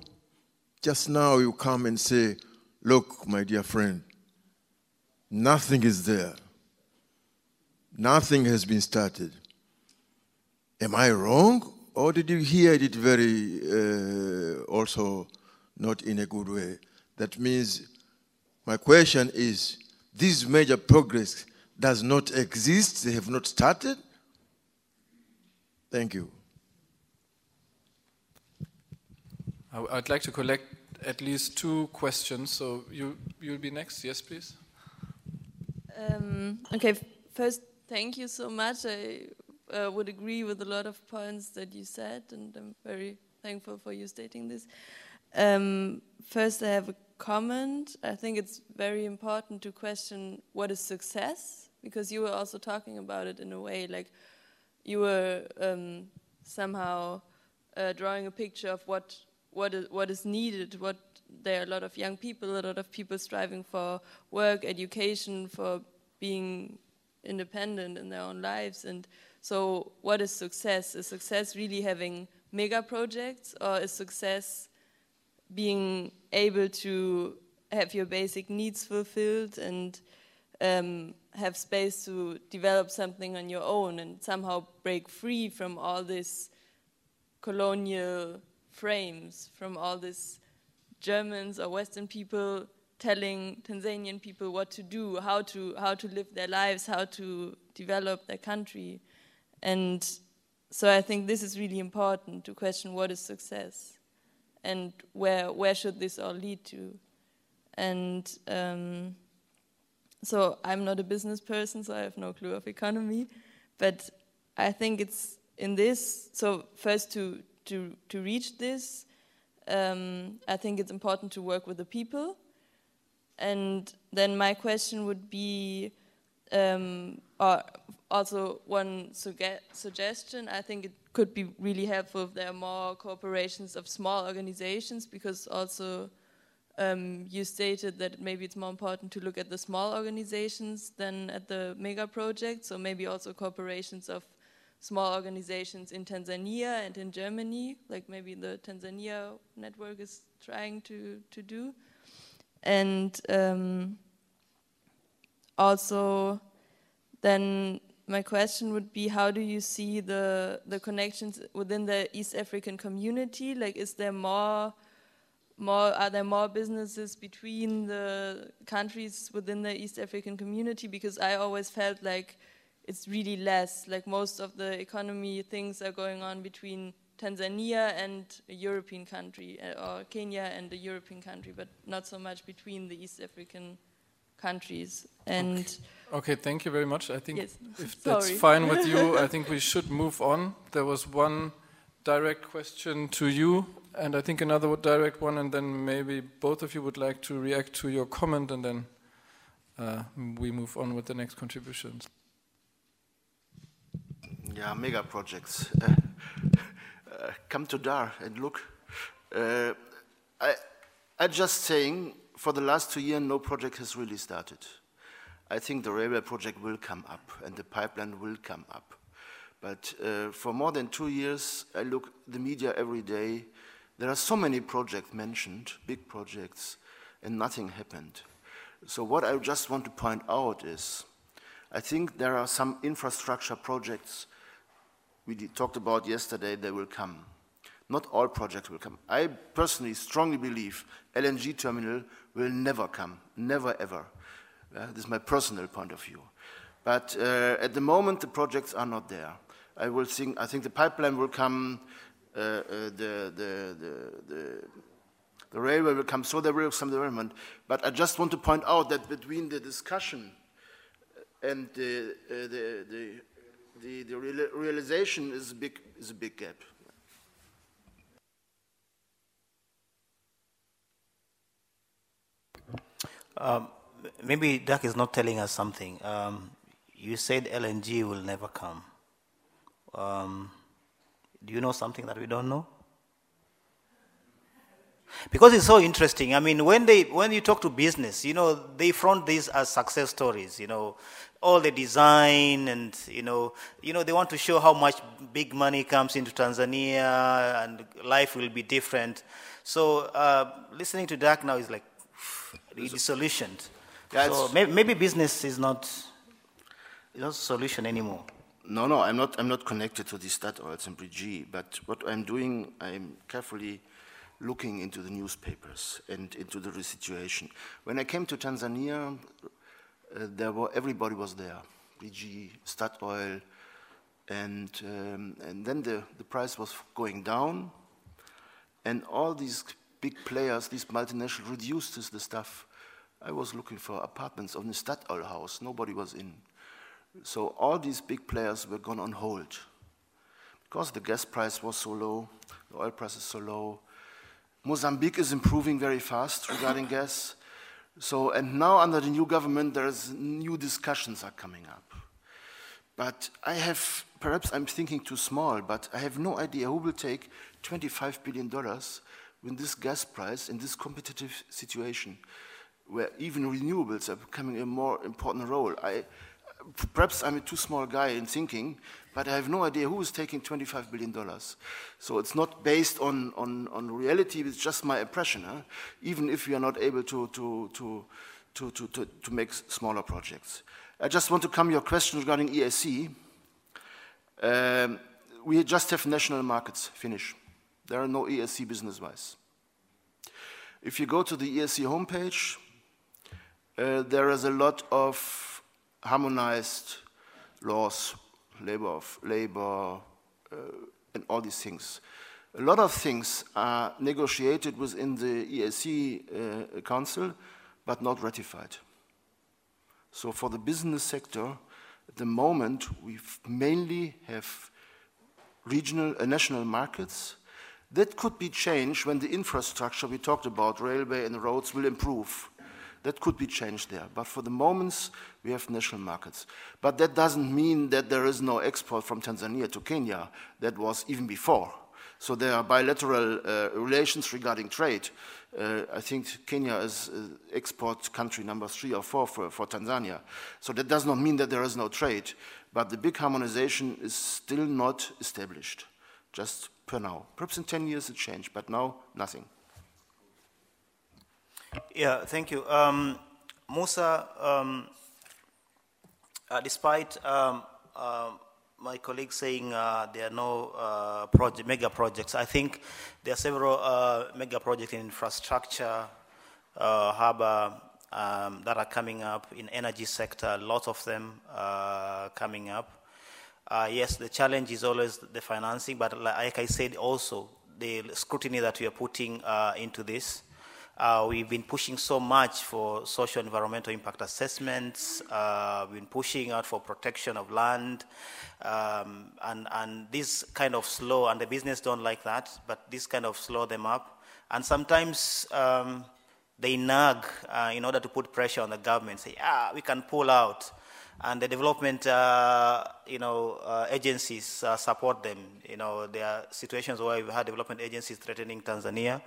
just now, you come and say, Look, my dear friend, nothing is there. Nothing has been started. Am I wrong? Or did you hear it very uh, also not in a good way? That means my question is this major progress does not exist, they have not started? Thank you. I'd like to collect at least two questions. So you you'll be next. Yes, please. Um, okay. First, thank you so much. I uh, would agree with a lot of points that you said, and I'm very thankful for you stating this. Um, first, I have a comment. I think it's very important to question what is success because you were also talking about it in a way like you were um, somehow uh, drawing a picture of what what is, what is needed. What there are a lot of young people, a lot of people striving for work, education, for being independent in their own lives, and so what is success? Is success really having mega projects, or is success being able to have your basic needs fulfilled and um, have space to develop something on your own and somehow break free from all this colonial frames, from all these Germans or Western people telling Tanzanian people what to do, how to how to live their lives, how to develop their country, and so I think this is really important to question what is success, and where where should this all lead to, and. Um, so I'm not a business person, so I have no clue of economy. But I think it's in this. So first, to to to reach this, um, I think it's important to work with the people. And then my question would be, um, also one suge suggestion. I think it could be really helpful if there are more cooperations of small organizations, because also um, you stated that maybe it's more important to look at the small organizations than at the mega projects, so maybe also corporations of small organizations in Tanzania and in Germany, like maybe the Tanzania network is trying to, to do. And um, also, then my question would be how do you see the, the connections within the East African community? Like, is there more more are there more businesses between the countries within the East African community? Because I always felt like it's really less. Like most of the economy things are going on between Tanzania and a European country, uh, or Kenya and a European country, but not so much between the East African countries. And okay, okay thank you very much. I think yes. if [laughs] that's fine with you, [laughs] I think we should move on. There was one direct question to you and I think another direct one, and then maybe both of you would like to react to your comment, and then uh, we move on with the next contributions. Yeah, mega projects. Uh, [laughs] uh, come to Dar and look. Uh, I, I'm just saying, for the last two years, no project has really started. I think the railway project will come up, and the pipeline will come up. But uh, for more than two years, I look the media every day there are so many projects mentioned, big projects, and nothing happened. So what I just want to point out is, I think there are some infrastructure projects we talked about yesterday, they will come. Not all projects will come. I personally strongly believe LNG terminal will never come, never ever. Uh, this is my personal point of view. But uh, at the moment, the projects are not there. I will think, I think the pipeline will come uh, uh, the, the, the, the, railway will come, so there will be some development. But I just want to point out that between the discussion and the, uh, the, the, the, the realization is a big, is a big gap. Um, maybe Dirk is not telling us something. Um, you said LNG will never come. Um, do you know something that we don't know? Because it's so interesting. I mean, when they when you talk to business, you know, they front these as success stories. You know, all the design and you know, you know, they want to show how much big money comes into Tanzania and life will be different. So uh, listening to Dirk now is like [sighs] disillusioned. Yeah, so maybe, maybe business is not is not a solution anymore. No, no, I'm not, I'm not connected to this the Statoils in BG, but what I'm doing, I'm carefully looking into the newspapers and into the situation. When I came to Tanzania, there were, everybody was there, BG, Statoil, and, um, and then the, the price was going down, and all these big players, these multinationals, reduced the stuff. I was looking for apartments on the Statoil house, nobody was in. So all these big players were gone on hold because the gas price was so low, the oil price is so low. Mozambique is improving very fast regarding [coughs] gas. So, and now under the new government, there's new discussions are coming up. But I have, perhaps I'm thinking too small, but I have no idea who will take $25 billion when this gas price in this competitive situation, where even renewables are becoming a more important role. I, perhaps I'm a too small guy in thinking, but I have no idea who is taking $25 billion. So it's not based on, on, on reality, it's just my impression, huh? even if we are not able to, to, to, to, to, to, to make smaller projects. I just want to come to your question regarding EAC. Um, we just have national markets, finish. There are no EAC business-wise. If you go to the EAC homepage, uh, there is a lot of harmonized laws, labor of labor, uh, and all these things. A lot of things are negotiated within the EAC uh, Council, but not ratified. So for the business sector, at the moment, we mainly have regional, uh, national markets. That could be changed when the infrastructure we talked about, railway and roads, will improve. That could be changed there. But for the moments, we have national markets. But that doesn't mean that there is no export from Tanzania to Kenya. That was even before. So there are bilateral uh, relations regarding trade. Uh, I think Kenya is uh, export country number three or four for, for Tanzania. So that does not mean that there is no trade. But the big harmonization is still not established, just per now. Perhaps in 10 years it changed, but now nothing. Yeah, thank you. Um, Musa, um, uh, despite um, uh, my colleague saying uh, there are no uh, project, mega projects, I think there are several uh, mega projects in infrastructure, uh, harbor, um, that are coming up in energy sector, lots of them coming up. yes, the challenge is always the financing, but like I said also, the scrutiny that we are putting into this. Uh, we've been pushing so much for social environmental impact assessments. Uh, we've been pushing out for protection of land. Um, and, and this kind of slow, and the business don't like that, but this kind of slow them up. And sometimes um, they nag uh, in order to put pressure on the government, say, ah, we can pull out. And the development, uh, you know, uh, agencies uh, support them. You know, there are situations where we've had development agencies threatening Tanzania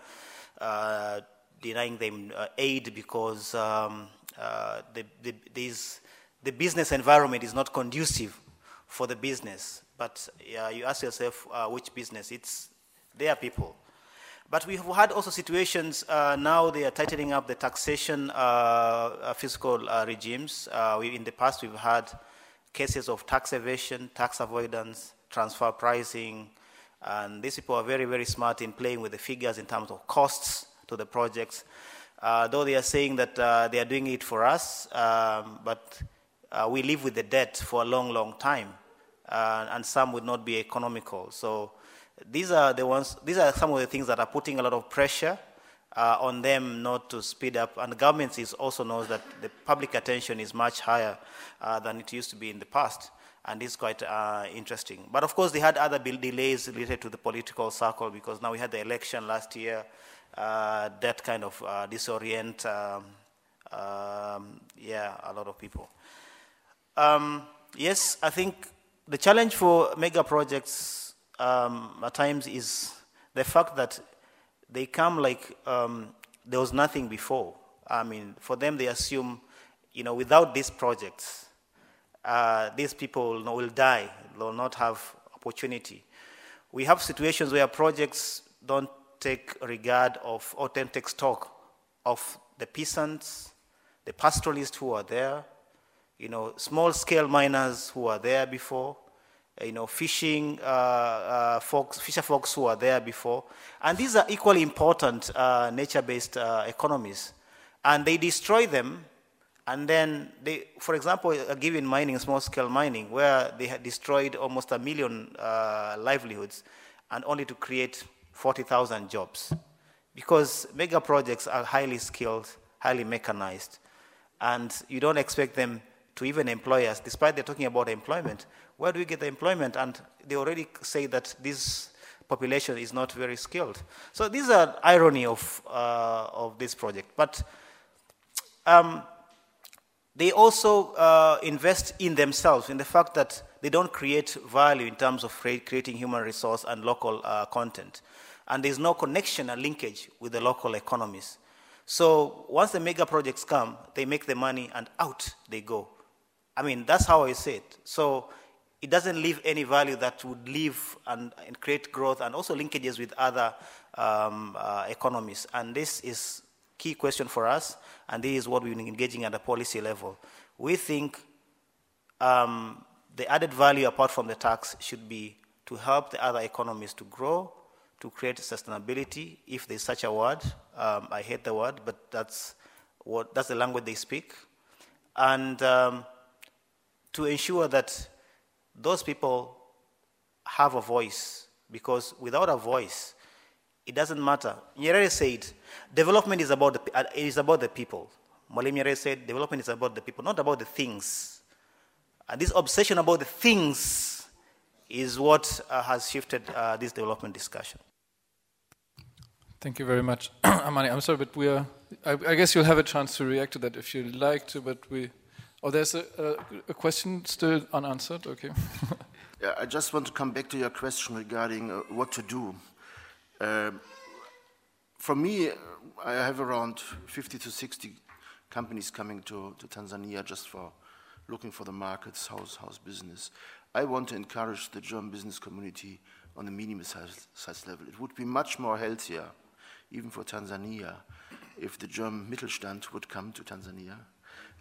denying them uh, aid because um, uh, the, the, the business environment is not conducive for the business. But you ask yourself, uh, which business? It's their people. But we have had also situations uh, now they are tightening up the taxation uh, fiscal uh, regimes. We, in the past, we've had cases of tax evasion, tax avoidance, transfer pricing, and these people are very, very smart in playing with the figures in terms of costs to the projects. Uh, though they are saying that uh, they are doing it for us, um, but uh, we live with the debt for a long, long time, uh, and some would not be economical. So these are the ones. These are some of the things that are putting a lot of pressure uh, on them not to speed up. And the government is also knows that the public attention is much higher uh, than it used to be in the past and it's quite uh, interesting. But of course, they had other delays related to the political circle because now we had the election last year that kind of uh, disorient, um, um, yeah, a lot of people. Um, yes, I think the challenge for mega projects um, at times is the fact that they come like um, there was nothing before. I mean, for them, they assume, you know, without these projects, uh, these people will die. They will not have opportunity. We have situations where projects don't take regard of authentic stock of the peasants, the pastoralists who are there, you know, small scale miners who are there before, you know, fishing uh, uh, folks, fisher folks who are there before. And these are equally important uh, nature based uh, economies. And they destroy them. And then, they, for example, given mining, small scale mining, where they had destroyed almost a million uh, livelihoods and only to create 40,000 jobs because mega projects are highly skilled, highly mechanized, and you don't expect them to even employ us, despite they're talking about employment. Where do we get the employment? And they already say that this population is not very skilled. So these are irony of, uh, of this project. But Um, they also uh, invest in themselves, in the fact that they don't create value in terms of creating human resource and local uh, content. And there's no connection and linkage with the local economies. So once the mega projects come, they make the money and out they go. I mean, that's how I see it. So it doesn't leave any value that would leave and, and create growth and also linkages with other um, uh, economies. And this is key question for us, and this is what we've been engaging at the policy level. We think um, the added value apart from the tax should be to help the other economies to grow, to create sustainability, if there's such a word. Um, I hate the word, but that's, what, that's the language they speak. And um, to ensure that those people have a voice, because without a voice, it doesn't matter. Nyerere said, development is about the, uh, is about the people. Mwalimu Nyerere said, development is about the people, not about the things. And this obsession about the things is what uh, has shifted uh, this development discussion. Thank you very much, [clears throat] Amani. I'm sorry, but we are. I, I, guess you'll have a chance to react to that if you'd like to. But we. Oh, there's a, a, a question still unanswered. Okay. [laughs] yeah, I just want to come back to your question regarding uh, what to do. Uh, for me, I have around 50 to 60 companies coming to, to Tanzania just for looking for the markets, house, house business. I want to encourage the German business community on a medium size, size level. It would be much more healthier, even for Tanzania, if the German Mittelstand would come to Tanzania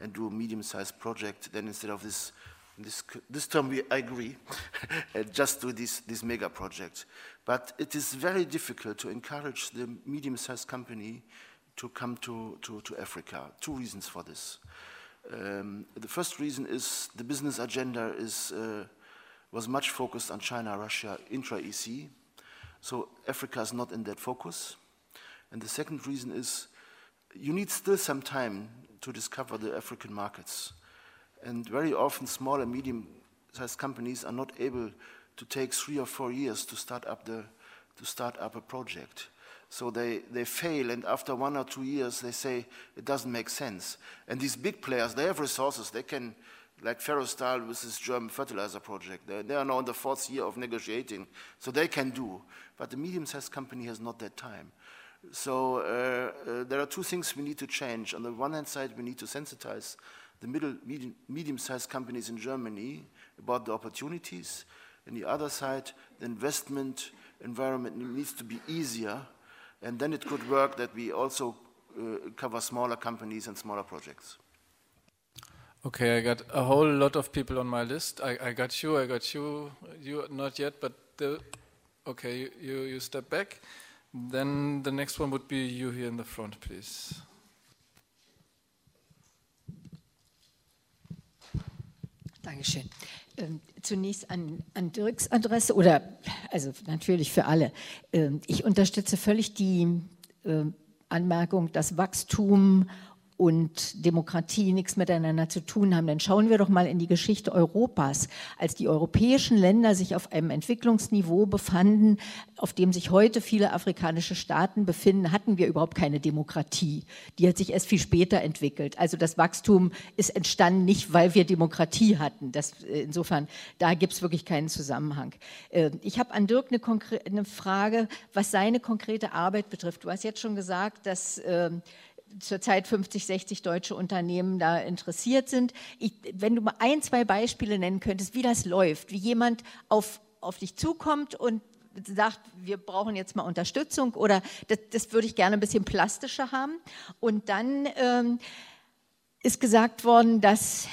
and do a medium-sized project, then instead of this, this, this term we, I agree, [laughs] just do this, this mega project. But it is very difficult to encourage the medium-sized company to come to, to, to Africa. Two reasons for this. Um, the first reason is the business agenda is, uh, was much focused on China, Russia, intra-EC. So Africa is not in that focus. And the second reason is you need still some time to discover the African markets. And very often small and medium-sized companies are not able to take three or four years to start up, the, to start up a project. So they, they fail, and after one or two years, they say it doesn't make sense. And these big players, they have resources. They can, like Ferrostaal with this German fertilizer project, they, they are now in the fourth year of negotiating, so they can do. But the medium-sized company has not that time. So uh, uh, there are two things we need to change. On the one hand side, we need to sensitize the middle, medium, medium-sized companies in Germany about the opportunities. On the other side, the investment environment needs to be easier, and then it could work that we also uh, cover smaller companies and smaller projects. Okay, I got a whole lot of people on my list. I, I got you, I got you, you not yet, but the, okay, you, you step back. Then the next one would be you here in the front, please. Dankeschön. Ähm, zunächst an, an, Dirks Adresse oder also natürlich für alle. Ähm, ich unterstütze völlig die äh, Anmerkung, dass Wachstum und Demokratie nichts miteinander zu tun haben. Dann schauen wir doch mal in die Geschichte Europas. Als die europäischen Länder sich auf einem Entwicklungsniveau befanden, auf dem sich heute viele afrikanische Staaten befinden, hatten wir überhaupt keine Demokratie. Die hat sich erst viel später entwickelt. Also das Wachstum ist entstanden nicht, weil wir Demokratie hatten. Das, äh, insofern, da gibt es wirklich keinen Zusammenhang. Äh, ich habe an Dirk eine, eine, Frage, was seine konkrete Arbeit betrifft. Du hast jetzt schon gesagt, dass ähm, zurzeit 50, 60 deutsche Unternehmen da interessiert sind. Ich, wenn du mal ein, zwei Beispiele nennen könntest, wie das läuft, wie jemand auf, auf dich zukommt und sagt, wir brauchen jetzt mal Unterstützung oder das, das würde ich gerne ein bisschen plastischer haben. Und dann ähm, ist gesagt worden, dass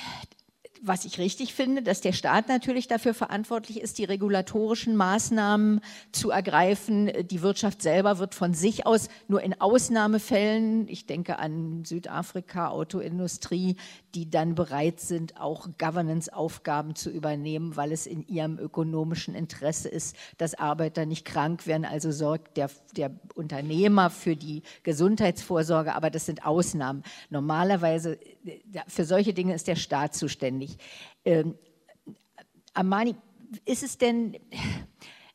was ich richtig finde, dass der Staat natürlich dafür verantwortlich ist, die regulatorischen Maßnahmen zu ergreifen. Die Wirtschaft selber wird von sich aus nur in Ausnahmefällen, ich denke an Südafrika, Autoindustrie, die dann bereit sind, auch Governance-Aufgaben zu übernehmen, weil es in ihrem ökonomischen Interesse ist, dass Arbeiter nicht krank werden. Also sorgt der, der Unternehmer für die Gesundheitsvorsorge, aber das sind Ausnahmen. Normalerweise, äh, für solche Dinge ist der Staat zuständig. Ähm, Amani, ist es denn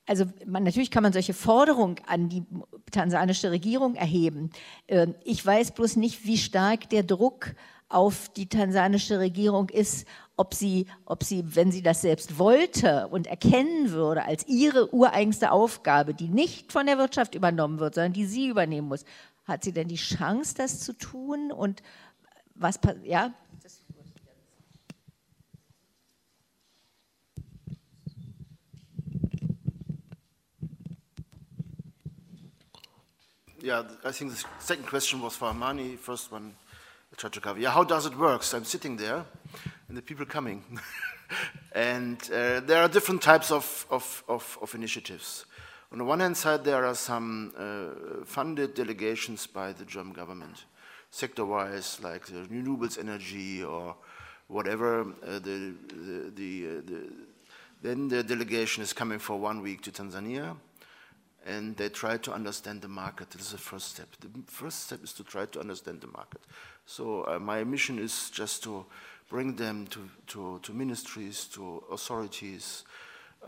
also man, natürlich kann man solche Forderungen an die tansanische Regierung erheben. Ähm, ich weiß bloß nicht, wie stark der Druck auf die tansanische Regierung ist, ob sie, ob sie, wenn sie das selbst wollte und erkennen würde als ihre ureigenste Aufgabe, die nicht von der Wirtschaft übernommen wird, sondern die sie übernehmen muss, hat sie denn die Chance, das zu tun? Und was, ja? Yeah, I think the second question was for Amani. First one, Chachokavi. Yeah, how does it work? So I'm sitting there, and the people coming. [laughs] and uh, there are different types of, of, of, of, initiatives. On the one hand side, there are some uh, funded delegations by the German government, sector-wise, like the renewables energy or whatever. Uh, the, the, the, uh, the, then the delegation is coming for one week to Tanzania and they try to understand the market. This is the first step. The first step is to try to understand the market. So uh, my mission is just to bring them to, to, to, ministries, to authorities.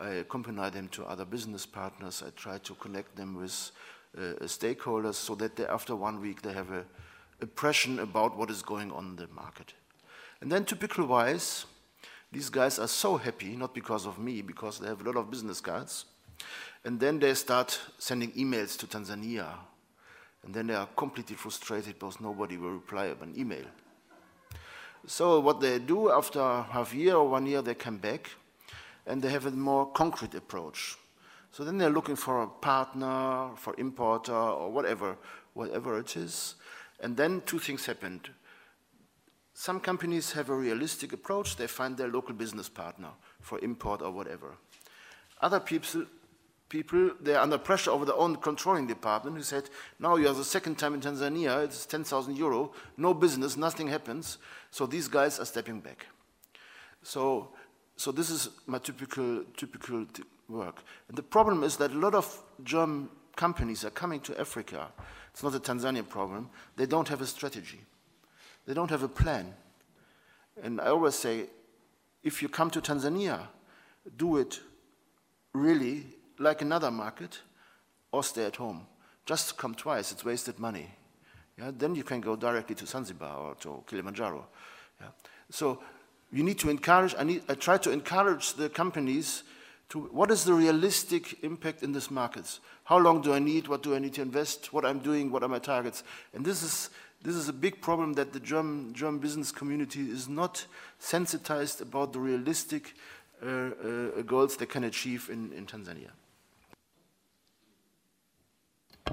I accompany them to other business partners. I try to connect them with uh, stakeholders so that they, after one week they have an impression about what is going on in the market. And then typical wise, these guys are so happy, not because of me, because they have a lot of business cards, and then they start sending emails to Tanzania. And then they are completely frustrated because nobody will reply an email. So what they do after half year or one year, they come back and they have a more concrete approach. So then they're looking for a partner, for importer, or whatever, whatever it is. And then two things happened. Some companies have a realistic approach. They find their local business partner for import or whatever. Other people people, they're under pressure over their own controlling department who said, now you are the second time in Tanzania, it's 10,000 euro, no business, nothing happens. So these guys are stepping back. So, so this is my typical, typical work. And the problem is that a lot of German companies are coming to Africa. It's not a Tanzanian problem. They don't have a strategy. They don't have a plan. And I always say, if you come to Tanzania, do it really like another market or stay at home. Just come twice, it's wasted money. Yeah? Then you can go directly to Zanzibar or to Kilimanjaro. Yeah? So you need to encourage, I, need, I try to encourage the companies to what is the realistic impact in these markets? How long do I need? What do I need to invest? What I'm doing? What are my targets? And this is, this is a big problem that the German, German business community is not sensitized about the realistic uh, uh, goals they can achieve in, in Tanzania.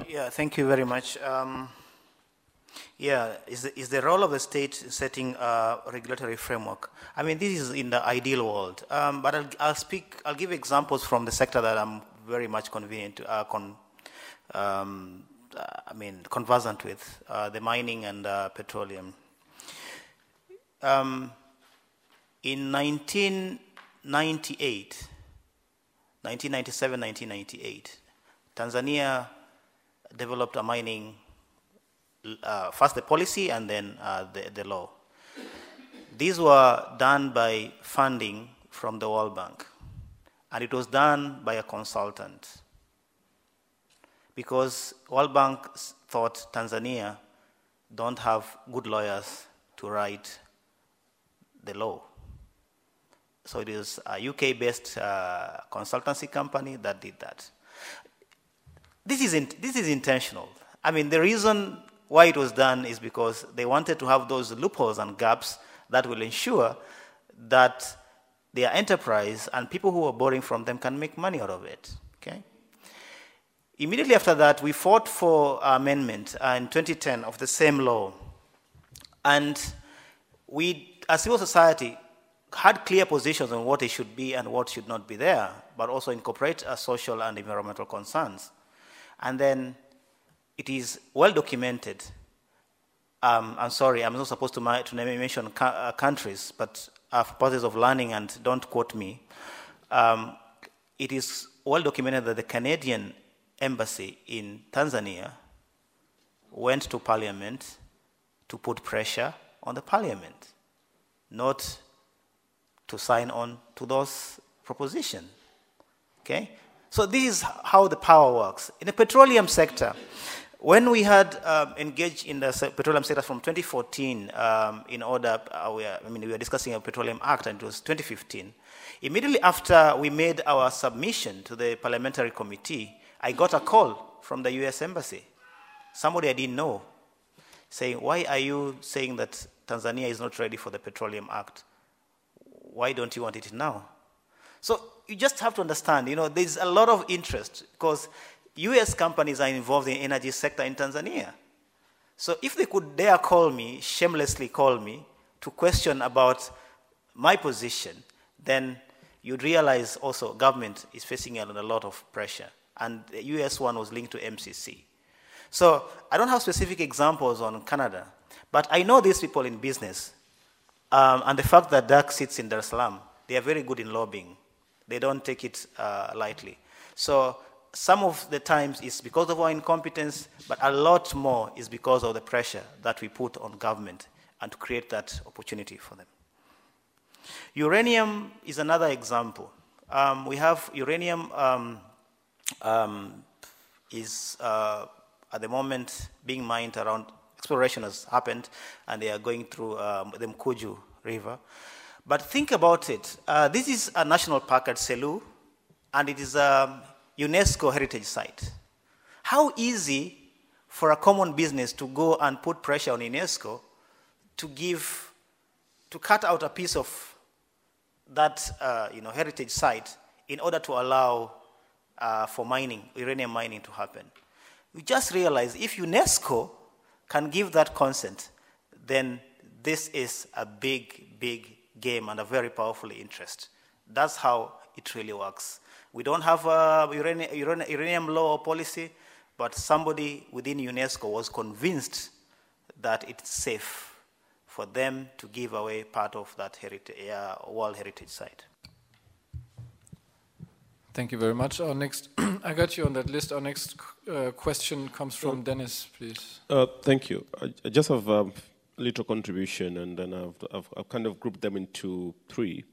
Yeah, thank you very much. Um, yeah, is the, is the role of the state setting a regulatory framework? I mean, this is in the ideal world, um, but I'll, I'll, speak. I'll give examples from the sector that I'm very much convenient, uh, con, um, I mean, conversant with uh, the mining and uh, petroleum. Um, in 1998, 1997, 1998, Tanzania developed a mining, uh, first the policy and then uh, the, the law. These were done by funding from the World Bank, and it was done by a consultant because World Bank thought Tanzania don't have good lawyers to write the law. So it is a UK-based uh, consultancy company that did that. This is, this is intentional. I mean, the reason why it was done is because they wanted to have those loopholes and gaps that will ensure that their enterprise and people who are borrowing from them can make money out of it. Okay? Immediately after that, we fought for amendment uh, in 2010 of the same law. And we, as civil society, had clear positions on what it should be and what should not be there, but also incorporate uh, social and environmental concerns. And then it is well documented. Um, I'm sorry, I'm not supposed to, my, to mention uh, countries, but uh, for purposes of learning and don't quote me, um, it is well documented that the Canadian embassy in Tanzania went to parliament to put pressure on the parliament, not to sign on to those propositions. Okay? So this is how the power works. In the petroleum sector, when we had um, engaged in the petroleum sector from 2014, um, in order, uh, we I mean, we were discussing a petroleum act, and it was 2015. Immediately after we made our submission to the parliamentary committee, I got a call from the U.S. embassy, somebody I didn't know, saying, "Why are you saying that Tanzania is not ready for the petroleum act? Why don't you want it now?" So you just have to understand, you know, there's a lot of interest because US companies are involved in energy sector in Tanzania. So if they could dare call me, shamelessly call me, to question about my position, then you'd realize also government is facing a lot of pressure. And the US one was linked to MCC. So I don't have specific examples on Canada, but I know these people in business. Um, and the fact that DAC sits in Dar es Salaam, they are very good in lobbying. They don't take it uh, lightly. So some of the times it's because of our incompetence, but a lot more is because of the pressure that we put on government and to create that opportunity for them. Uranium is another example. Um, we have uranium um, um, is uh, at the moment being mined around, exploration has happened, and they are going through um, the Mkuju River. But think about it. Uh, this is a national park at Selous, and it is a UNESCO heritage site. How easy for a common business to go and put pressure on UNESCO to give, to cut out a piece of that uh, you know, heritage site in order to allow uh, for mining, uranium mining to happen. We just realize if UNESCO can give that consent, then this is a big, big game and a very powerful interest. That's how it really works. We don't have a uranium, uranium law or policy, but somebody within UNESCO was convinced that it's safe for them to give away part of that heritage, uh, World Heritage Site. Thank you very much. Our next, [clears throat] I got you on that list. Our next uh, question comes from Dennis, please. Uh, thank you. I, I just have um, little contribution, and then I've, I've, I've, kind of grouped them into three.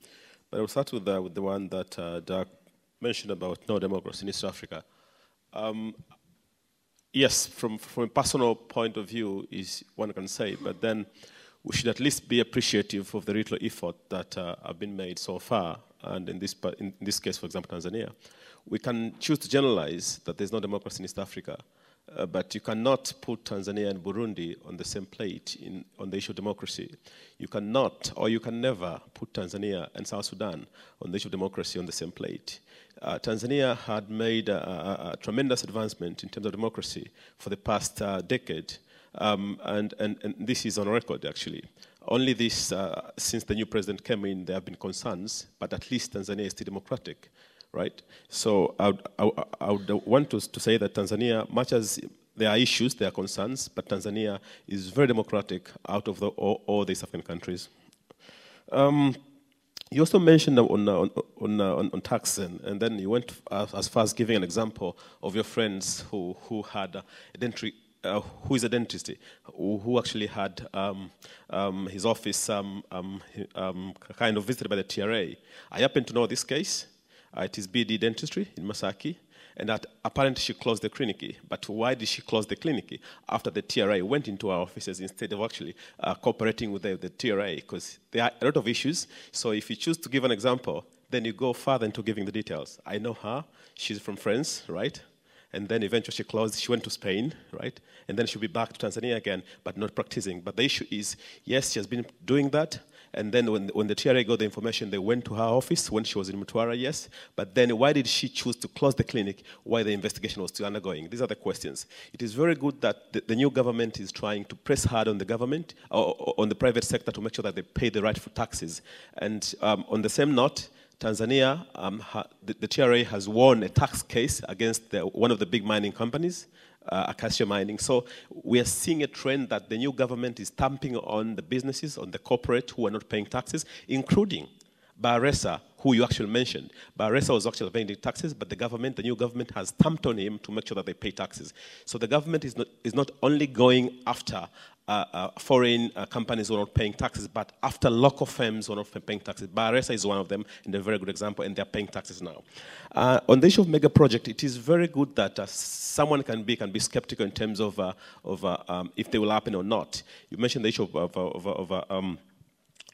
But I'll start with the, with the one that uh, Dirk mentioned about no democracy in East Africa. Um, yes, from, from a personal point of view, is one can say, but then we should at least be appreciative of the little effort that uh, have been made so far, and in this, in this case, for example, Tanzania. We can choose to generalize that there's no democracy in East Africa, uh, but you cannot put Tanzania and Burundi on the same plate in, on the issue of democracy. You cannot, or you can never, put Tanzania and South Sudan on the issue of democracy on the same plate. Uh, Tanzania had made a, a, a, tremendous advancement in terms of democracy for the past uh, decade, um, and, and, and, this is on record actually. Only this, uh, since the new president came in, there have been concerns, but at least Tanzania is still democratic right? So I would, I, I would want to, to say that Tanzania, much as there are issues, there are concerns, but Tanzania is very democratic out of the, all, all the African countries. Um, you also mentioned on, on, on, on, on tax, and, and, then you went as far as giving an example of your friends who, who had a dentistry, uh, who is a dentist, who, who actually had um, um, his office um, um, um kind of visited by the TRA. I happen to know this case. Uh, it is BD Dentistry in Masaki. And that apparently she closed the clinic. But why did she close the clinic? After the TRA went into our offices instead of actually uh, cooperating with the, the TRA, because there are a lot of issues. So if you choose to give an example, then you go further into giving the details. I know her. She's from France, right? and then eventually she closed. She went to Spain, right? And then she'll be back to Tanzania again, but not practicing. But the issue is, yes, she has been doing that, and then when, when the TRA got the information, they went to her office when she was in Mtwara, yes. But then why did she choose to close the clinic while the investigation was still undergoing? These are the questions. It is very good that the, the new government is trying to press hard on the government, or, or, on the private sector to make sure that they pay the rightful taxes. And um, on the same note, Tanzania, um, ha, the, the, TRA has won a tax case against the, one of the big mining companies, uh, Acacia Mining. So we are seeing a trend that the new government is stamping on the businesses, on the corporate who are not paying taxes, including Bakhresa, who you actually mentioned. Bakhresa was actually paying taxes, but the government, the new government, has stamped on him to make sure that they pay taxes. So the government is not, is not only going after uh, uh, foreign uh, companies were not paying taxes, but after local firms were not paying taxes. Bakhresa is one of them, and a very good example, and they're paying taxes now. Uh, on the issue of mega project, it is very good that uh, someone can be can be skeptical in terms of of um, if they will happen or not. You mentioned the issue of, of, of, of um,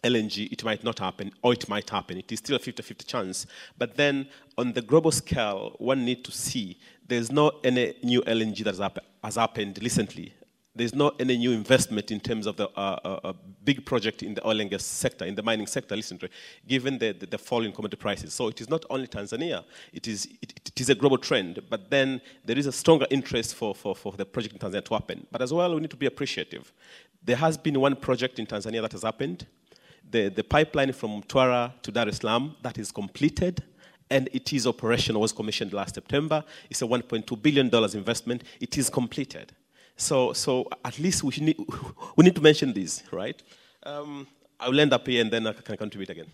LNG, it might not happen, or it might happen. It is still a 50 50 chance. But then, on the global scale, one need to see there's no any new LNG that has happened recently there's not any new investment in terms of the uh, uh, uh, big project in the oil and gas sector, in the mining sector, listen to it, given the, the, the, fall in commodity prices. So it is not only Tanzania, it is, it, it is a global trend, but then there is a stronger interest for, for, for the project in Tanzania to happen. But as well, we need to be appreciative. There has been one project in Tanzania that has happened, the, the pipeline from Mtwara to Dar es Salaam, that is completed and it is operational, was commissioned last September. It's a $1.2 billion investment. It is completed. So, so at least we need, we need to mention this, right? Um, I'll end up here and then I can contribute again.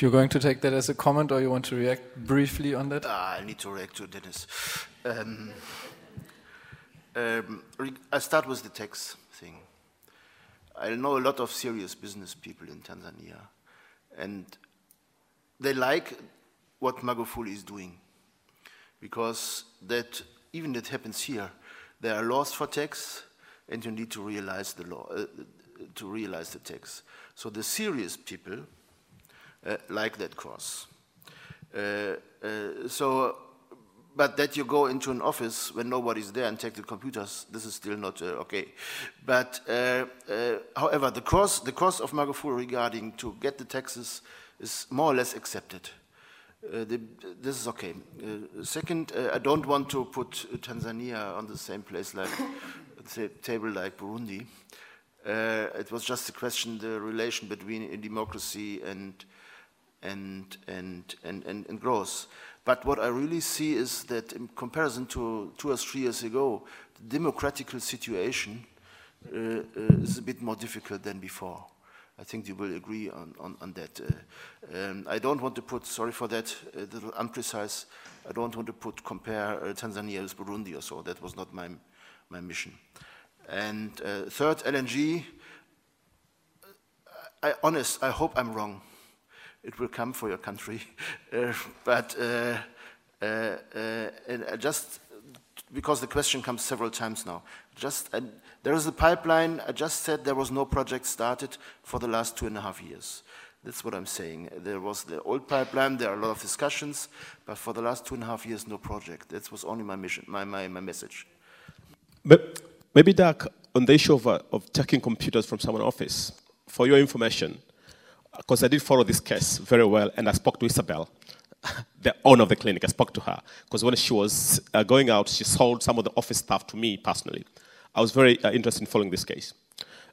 You're going to take that as a comment or you want to react briefly on that? Uh, I need to react to Dennis. Um, um, I start with the tax thing. I know a lot of serious business people in Tanzania, and they like what Magufuli is doing because that even that happens here there are laws for tax, and you need to realize the law, uh, to realize the tax. So the serious people uh, like that course. Uh, uh, so, but that you go into an office when nobody's there and take the computers, this is still not uh, okay. But however, the course, the course of Magufuli regarding to get the taxes is more or less accepted. Uh, the, this is okay. Uh, second, uh, I don't want to put Tanzania on the same place like [coughs] table like Burundi. Uh, it was just a question the relation between democracy and and and and and, and growth. But what I really see is that in comparison to two or three years ago, the democratic situation uh, is a bit more difficult than before. I think you will agree on, on, on that. Uh, um, I don't want to put, sorry for that, a little unprecise, I don't want to put, compare uh, Tanzania with Burundi or so. That was not my, my mission. And uh, third, LNG, I, honest, I hope I'm wrong. It will come for your country. [laughs] Uh, but uh, uh, just because the question comes several times now, just there is a pipeline. I just said there was no project started for the last two and a half years. That's what I'm saying. There was the old pipeline, there are a lot of discussions, but for the last two and a half years, no project. That was only my mission, my, my, my message. But maybe, Dirk, on the issue of, uh, of taking computers from someone's office, for your information, because I did follow this case very well, and I spoke to Isabel, [laughs] the owner of the clinic. I spoke to her, because when she was uh, going out, she sold some of the office stuff to me personally. I was very uh, interested in following this case.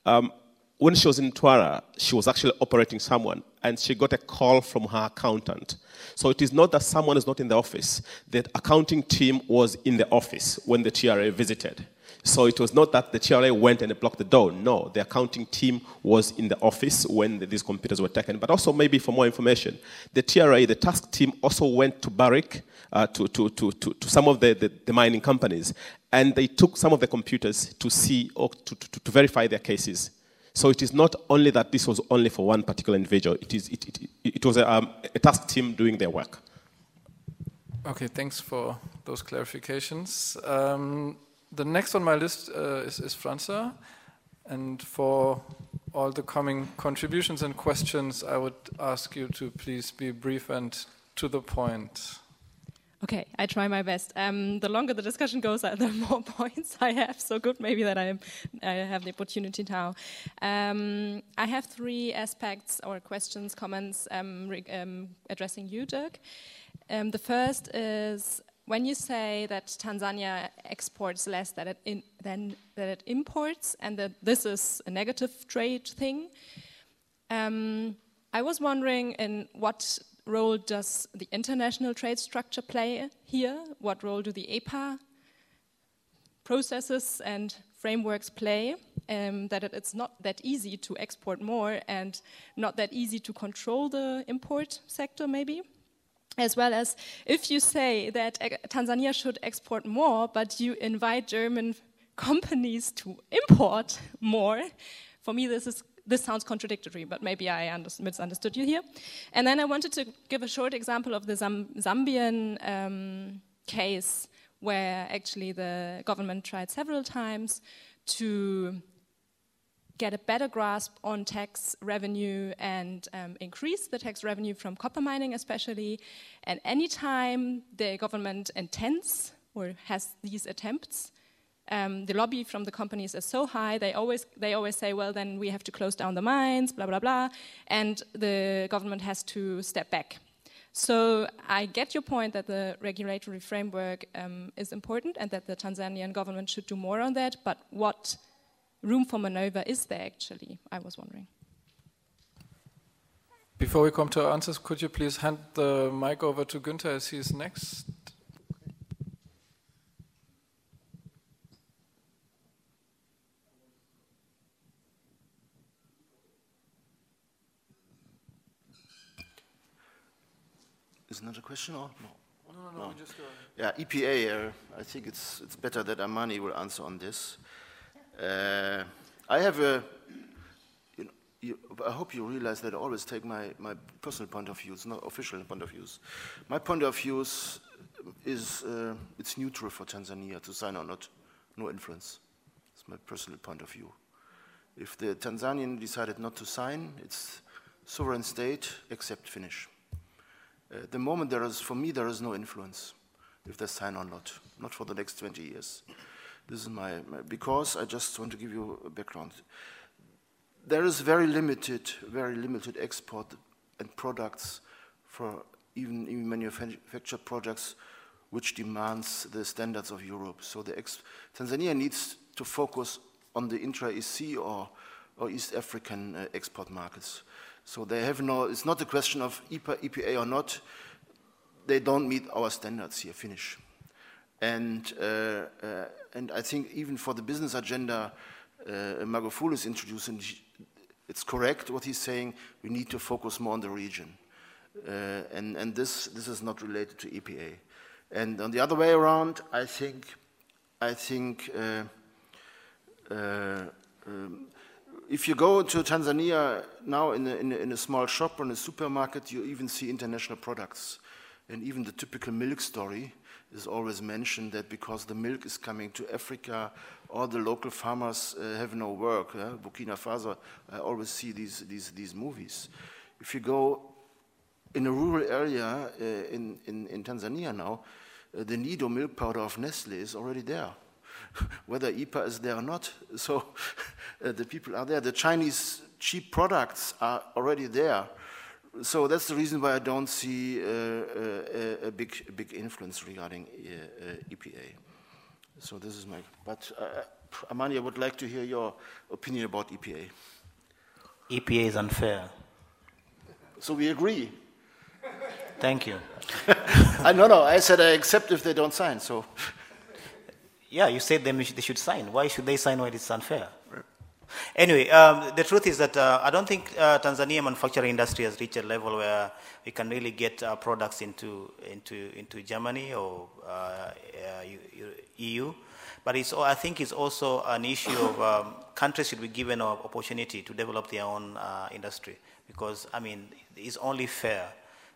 Um, when she was in Mtwara, she was actually operating someone, and she got a call from her accountant. So it is not that someone is not in the office. The accounting team was in the office when the TRA visited. So it was not that the TRA went and blocked the door. No, the accounting team was in the office when these computers were taken. But also, maybe for more information, the TRA, the task team, also went to Barrick, uh, to, to, to, to, to, some of the, the, the, mining companies, and they took some of the computers to see or to, to, to verify their cases. So it is not only that this was only for one particular individual, it, is, it, it, it was a, um, a task team doing their work. Okay, thanks for those clarifications. Um, the next on my list uh, is, is Franza. And for all the coming contributions and questions, I would ask you to please be brief and to the point. Okay, I try my best. Um, the longer the discussion goes, uh, [laughs] the more points I have. So good, maybe that I, I have the opportunity now. Um, I have three aspects or questions, comments um, um addressing you, Dirk. Um, the first is when you say that Tanzania exports less than it, in, than, it imports, and that this is a negative trade thing. Um, I was wondering in what role does the international trade structure play here? What role do the EPA processes and frameworks play? Um, that it, it's not that easy to export more and not that easy to control the import sector, maybe? As well as if you say that uh, Tanzania should export more, but you invite German companies to import [laughs] more. For me, this is this sounds contradictory, but maybe I misunderstood you here. And then I wanted to give a short example of the Zam Zambian um, case, where actually the government tried several times to get a better grasp on tax revenue and um, increase the tax revenue from copper mining, especially. And anytime the government intends or has these attempts, um, the lobby from the companies is so high. They always they always say, well, then we have to close down the mines, blah blah blah, and the government has to step back. So I get your point that the regulatory framework um, is important and that the Tanzanian government should do more on that. But what room for maneuver is there actually? I was wondering. Before we come to our answers, could you please hand the mic over to Günther as he is next? Is another question or no? No, no, no, just go Yeah, EPA, uh, I think it's, it's better that Amani will answer on this. Uh, I have a, you know, you, I hope you realize that I always take my, my personal point of view, it's not official point of views. My point of view is, uh, it's neutral for Tanzania to sign or not, no influence. It's my personal point of view. If the Tanzanian decided not to sign, it's sovereign state, except finish. Uh, the moment there is, for me, there is no influence if they sign or not, not for the next 20 years. This is my, my, because I just want to give you a background. There is very limited, very limited export and products for even, even manufactured products which demands the standards of Europe. So the Tanzania needs to focus on the intra-EAC or, or East African uh, export markets. So they have no, it's not a question of EPA, EPA or not. They don't meet our standards here, Finnish. And, uh, uh, and I think even for the business agenda uh, Magufuli is introducing, it's correct what he's saying. We need to focus more on the region. Uh, and and this, this is not related to EPA. And on the other way around, I think, I think uh, uh, um, if you go to Tanzania now in a, in, a, in a, small shop or in a supermarket, you even see international products. And even the typical milk story is always mentioned that because the milk is coming to Africa, all the local farmers uh, have no work. Burkina Faso, I always see these, these, these movies. If you go in a rural area uh, in, in, in, Tanzania now, uh, the Nido milk powder of Nestle is already there. Whether EPA is there or not. So [laughs] uh, the people are there. The Chinese cheap products are already there. So that's the reason why I don't see uh, uh, a, big, a big influence regarding uh, uh, EPA. So this is my. But uh, Amani, I would like to hear your opinion about EPA. EPA is unfair. So we agree. Thank you. [laughs] I, no, no. I said I accept if they don't sign. So. Yeah, you said they should sign. Why should they sign when it's unfair? Anyway, um, the truth is that uh, I don't think uh, Tanzania manufacturing industry has reached a level where we can really get uh, products into into into Germany or EU. Uh, but it's, I think it's also an issue of um, countries should be given an opportunity to develop their own uh, industry because I mean it's only fair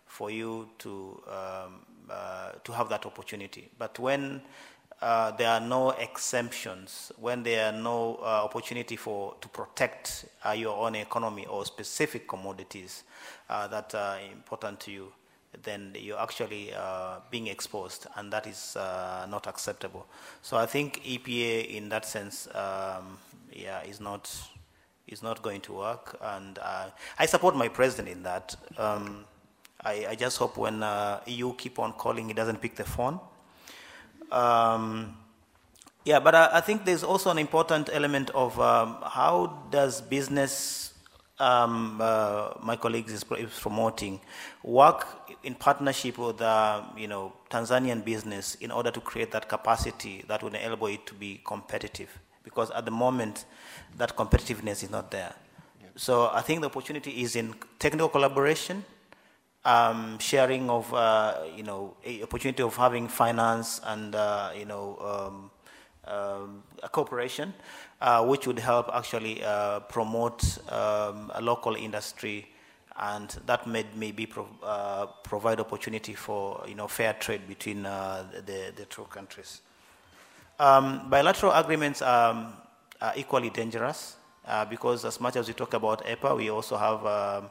for you to um, uh, to have that opportunity. But when uh, there are no exemptions, when there are no uh, opportunity for to protect uh, your own economy or specific commodities uh, that are important to you, then you're actually uh, being exposed, and that is uh, not acceptable. So I think EPA, in that sense, um, yeah, is not is not going to work, and I support my president in that. Um, I, I, just hope when EU keep on calling, he doesn't pick the phone. Um, yeah, but I, I, think there's also an important element of um, how does business, um, uh, my colleagues is, promoting, work in partnership with uh, you know Tanzanian business in order to create that capacity that would enable it to be competitive. Because at the moment, that competitiveness is not there. Yeah. So I think the opportunity is in technical collaboration um, sharing of uh, you know opportunity of having finance and uh, you know um, um, a cooperation, uh, which would help actually uh, promote um, a local industry, and that may maybe pro uh, provide opportunity for you know fair trade between uh, the the two countries. Um, bilateral agreements um, are equally dangerous because as much as we talk about EPA, we also have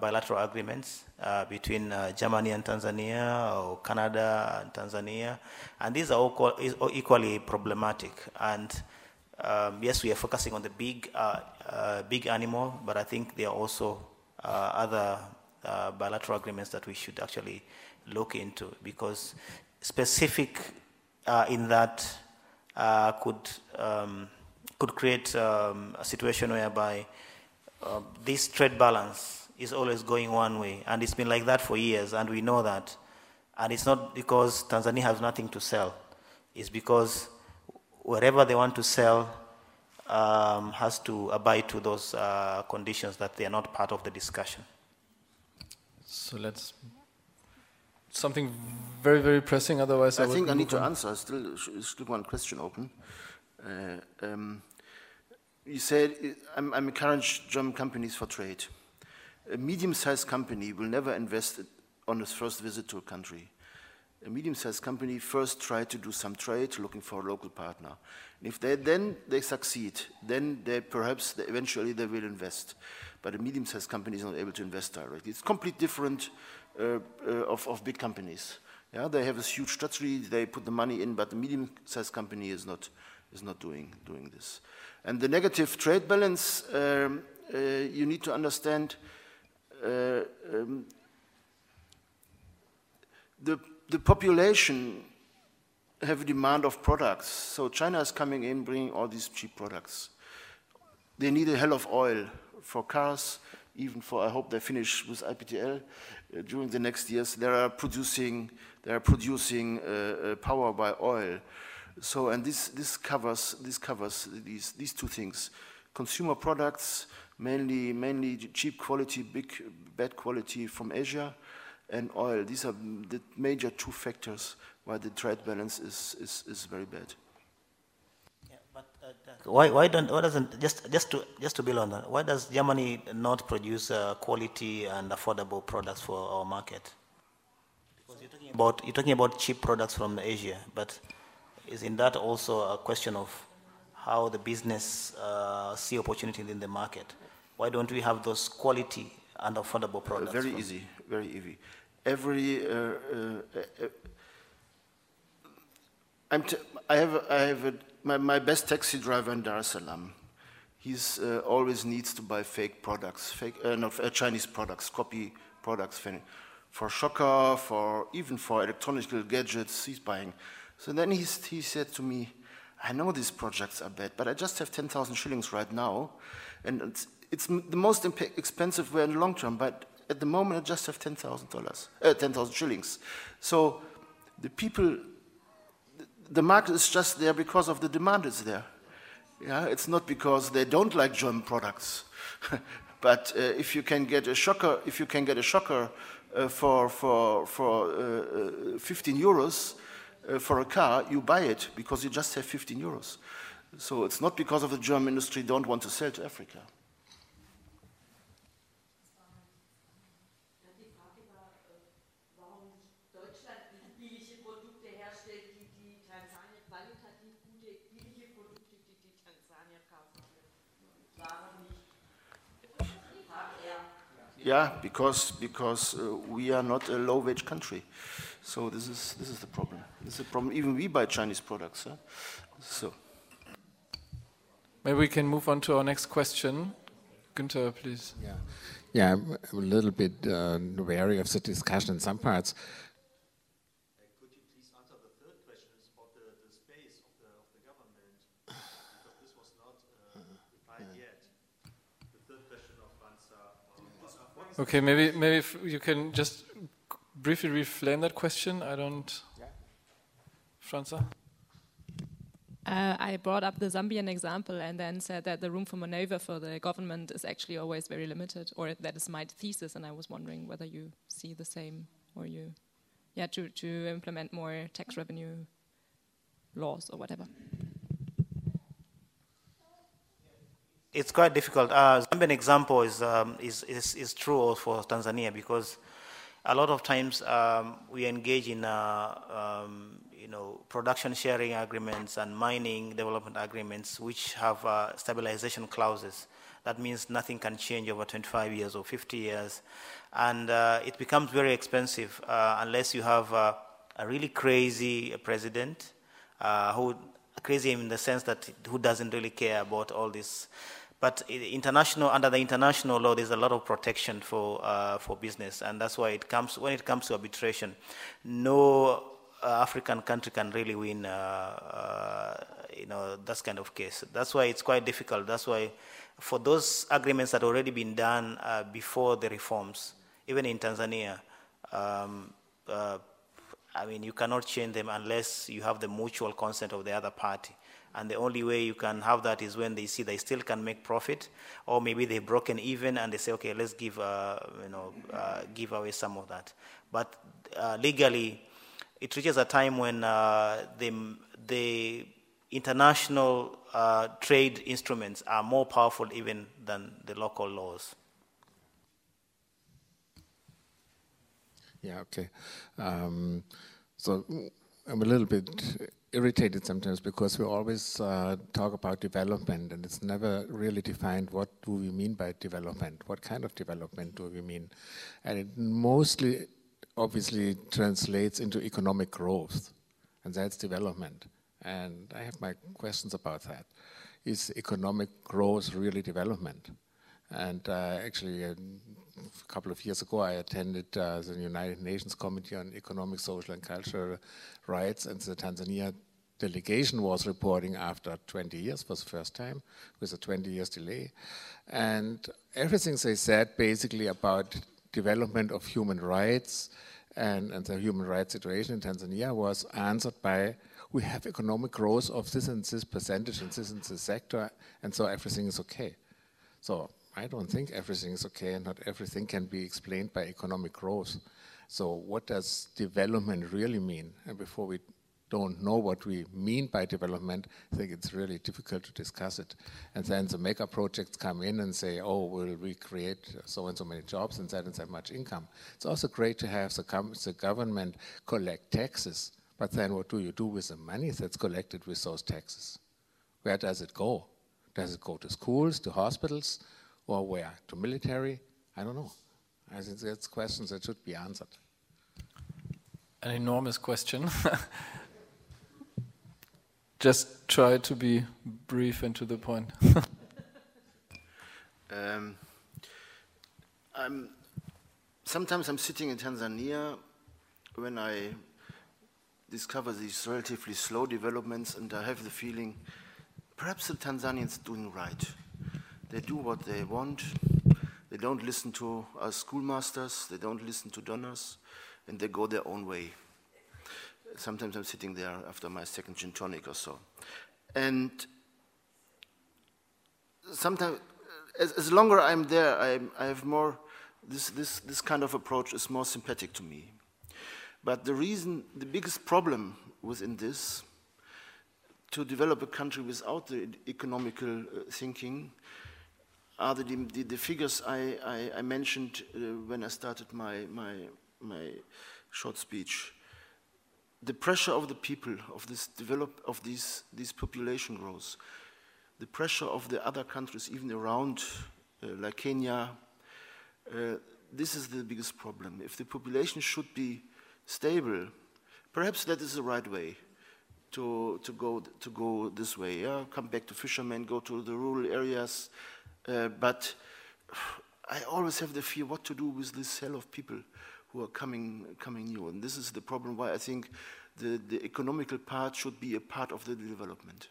bilateral agreements uh, between uh, Germany and Tanzania or Canada and Tanzania, and these are all equally problematic. And um, yes, we are focusing on the big, uh, uh, big animal, but I think there are also uh, other bilateral agreements that we should actually look into because specific in that could um, could create um, a situation whereby this trade balance is always going one way. And it's been like that for years, and we know that. And it's not because Tanzania has nothing to sell, it's because wherever they want to sell um, has to abide to those uh, conditions that they are not part of the discussion. So let's. Something very, very pressing, otherwise, I, I think I need on. to answer. Still, still one question open. Uh, um, you said, I'm, I'm encouraging German companies for trade. A medium-sized company will never invest on its first visit to a country. A medium-sized company first try to do some trade, looking for a local partner. And if they then they succeed, then they perhaps they, eventually they will invest. But a medium-sized company is not able to invest directly. It's completely different uh, uh, of, of big companies. Yeah, they have this huge strategy, they put the money in, but the medium-sized company is not is not doing doing this. And the negative trade balance, um, uh, you need to understand um, the, the population have a demand of products. So China is coming in, bringing all these cheap products. They need a hell of oil for cars, even for, I hope they finish with IPTL uh, during the next years. They are producing, they are producing uh, uh, power by oil. So, and this, this covers, this covers these, these two things. Consumer products, mainly, mainly cheap quality, big, bad quality from Asia, and oil. These are the major two factors why the trade balance is, is, is very bad. Yeah, but, uh, why, why, don't, why doesn't, just, just, to, just to build on that, why does Germany not produce uh, quality and affordable products for our market? Because you're talking about, you're talking about cheap products from Asia, but isn't that also a question of how the business uh, see opportunities in the market? Why don't we have those quality and affordable products? Uh, very easy, very easy. Every, uh, uh, uh I'm t- I have, I have a, my, my best taxi driver in Dar es Salaam. He uh, always needs to buy fake products, fake, uh, not Chinese products, copy products for shocker, for even for electronic gadgets. He's buying. So then he said to me, "I know these projects are bad, but I just have 10,000 shillings right now, and it's, the most expensive way in the long term, but at the moment I just have $10,000, uh, 10,000 shillings. So the people, the market is just there because of the demand is there. Yeah, it's not because they don't like German products. [laughs] but uh, if you can get a shocker, if you can get a shocker uh, for, for, for uh, uh 15 euros uh, for a car, you buy it because you just have 15 euros. So it's not because of the German industry don't want to sell to Africa. Yeah, because, because uh, we are not a low-wage country. So this is, this is the problem. This is a problem. Even we buy Chinese products. Huh? So. Maybe we can move on to our next question. Günther, please. Yeah, yeah I'm a little bit uh, wary of the discussion in some parts. Okay, maybe maybe you can just briefly reframe that question. I don't. Yeah. Franza. Uh, I brought up the Zambian example and then said that the room for maneuver for the government is actually always very limited, or that is my thesis. And I was wondering whether you see the same, or you, yeah, to to implement more tax revenue laws or whatever. It's quite difficult. Uh, Zambian example is, um, is, is, is true for Tanzania because a lot of times um, we engage in uh, um, you know, production sharing agreements and mining development agreements which have uh, stabilization clauses. That means nothing can change over 25 years or 50 years. And uh, it becomes very expensive uh, unless you have uh, a really crazy president uh, who crazy in the sense that who doesn't really care about all this. But international, under the international law, there's a lot of protection for uh, for business, and that's why it comes when it comes to arbitration, no uh, African country can really win. Uh, uh, you know, that kind of case. That's why it's quite difficult. That's why, for those agreements that already been done before the reforms, even in Tanzania. Um, I mean, you cannot change them unless you have the mutual consent of the other party. And the only way you can have that is when they see they still can make profit, or maybe they've broken even and they say, okay, let's give, uh, you know, uh, give away some of that. But uh, legally, it reaches a time when uh, the, the international uh, trade instruments are more powerful even than the local laws. Yeah, okay. Um, so I'm a little bit irritated sometimes because we always uh, talk about development and it's never really defined what do we mean by development, what kind of development do we mean. And it mostly obviously translates into economic growth and that's development. And I have my questions about that. Is economic growth really development? And uh, actually, uh, a couple of years ago, I attended uh, the United Nations Committee on Economic, Social, and Cultural Rights, and the Tanzania delegation was reporting after 20 years for the first time, with a 20 years delay. And everything they said basically about development of human rights and, and the human rights situation in Tanzania was answered by we have economic growth of this and this percentage in this and this sector, and so everything is okay. So I don't think everything is okay and not everything can be explained by economic growth. So what does development really mean? And before we don't know what we mean by development, I think it's really difficult to discuss it. And then the mega projects come in and say, oh, we'll recreate so and so many jobs and that and that much income. It's also great to have the, the government collect taxes, but then what do you do with the money that's collected with those taxes? Where does it go? Does it go to schools, to hospitals? Or where? To military? I don't know. I think that's questions that should be answered. An enormous question. [laughs] Just try to be brief and to the point. [laughs] um, I'm, sometimes I'm sitting in Tanzania when I discover these relatively slow developments, and I have the feeling perhaps the Tanzanians doing right. They do what they want. They don't listen to us schoolmasters. They don't listen to donors. And they go their own way. Sometimes I'm sitting there after my second gin tonic or so. And sometimes, as, as longer I'm there, I, I have more, this, this, this kind of approach is more sympathetic to me. But the reason, the biggest problem within this, to develop a country without the economical uh, thinking, are the, the, the figures I, I, I mentioned uh, when I started my, my, my short speech. The pressure of the people, of this develop, of these, these population growth, the pressure of the other countries, even around, uh, like Kenya, uh, this is the biggest problem. If the population should be stable, perhaps that is the right way to, to, go, to go this way. Yeah? Come back to fishermen, go to the rural areas, uh, but I always have the fear what to do with this cell of people who are coming, coming new. And this is the problem why I think the, the economical part should be a part of the development.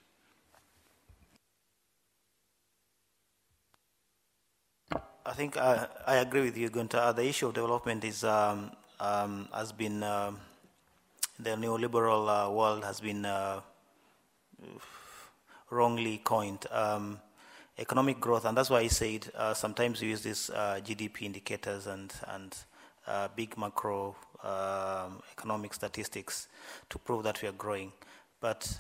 I think I, I agree with you, Gunter. The issue of development is um, um, has been uh, the neoliberal uh, world has been uh, wrongly coined. Um, economic growth, and that's why I said uh, sometimes we use these uh, GDP indicators and and uh, big macro um, economic statistics to prove that we are growing. But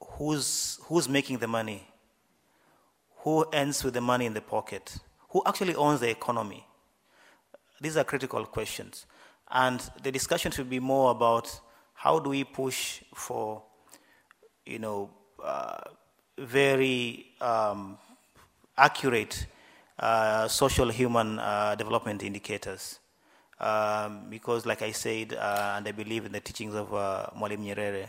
who's who's making the money? who ends with the money in the pocket? Who actually owns the economy? These are critical questions. And the discussion should be more about how do we push for, you know, uh, very um, accurate uh, social human uh, development indicators. Um, because, like I said, uh, and I believe in the teachings of uh, Mwalimu Nyerere,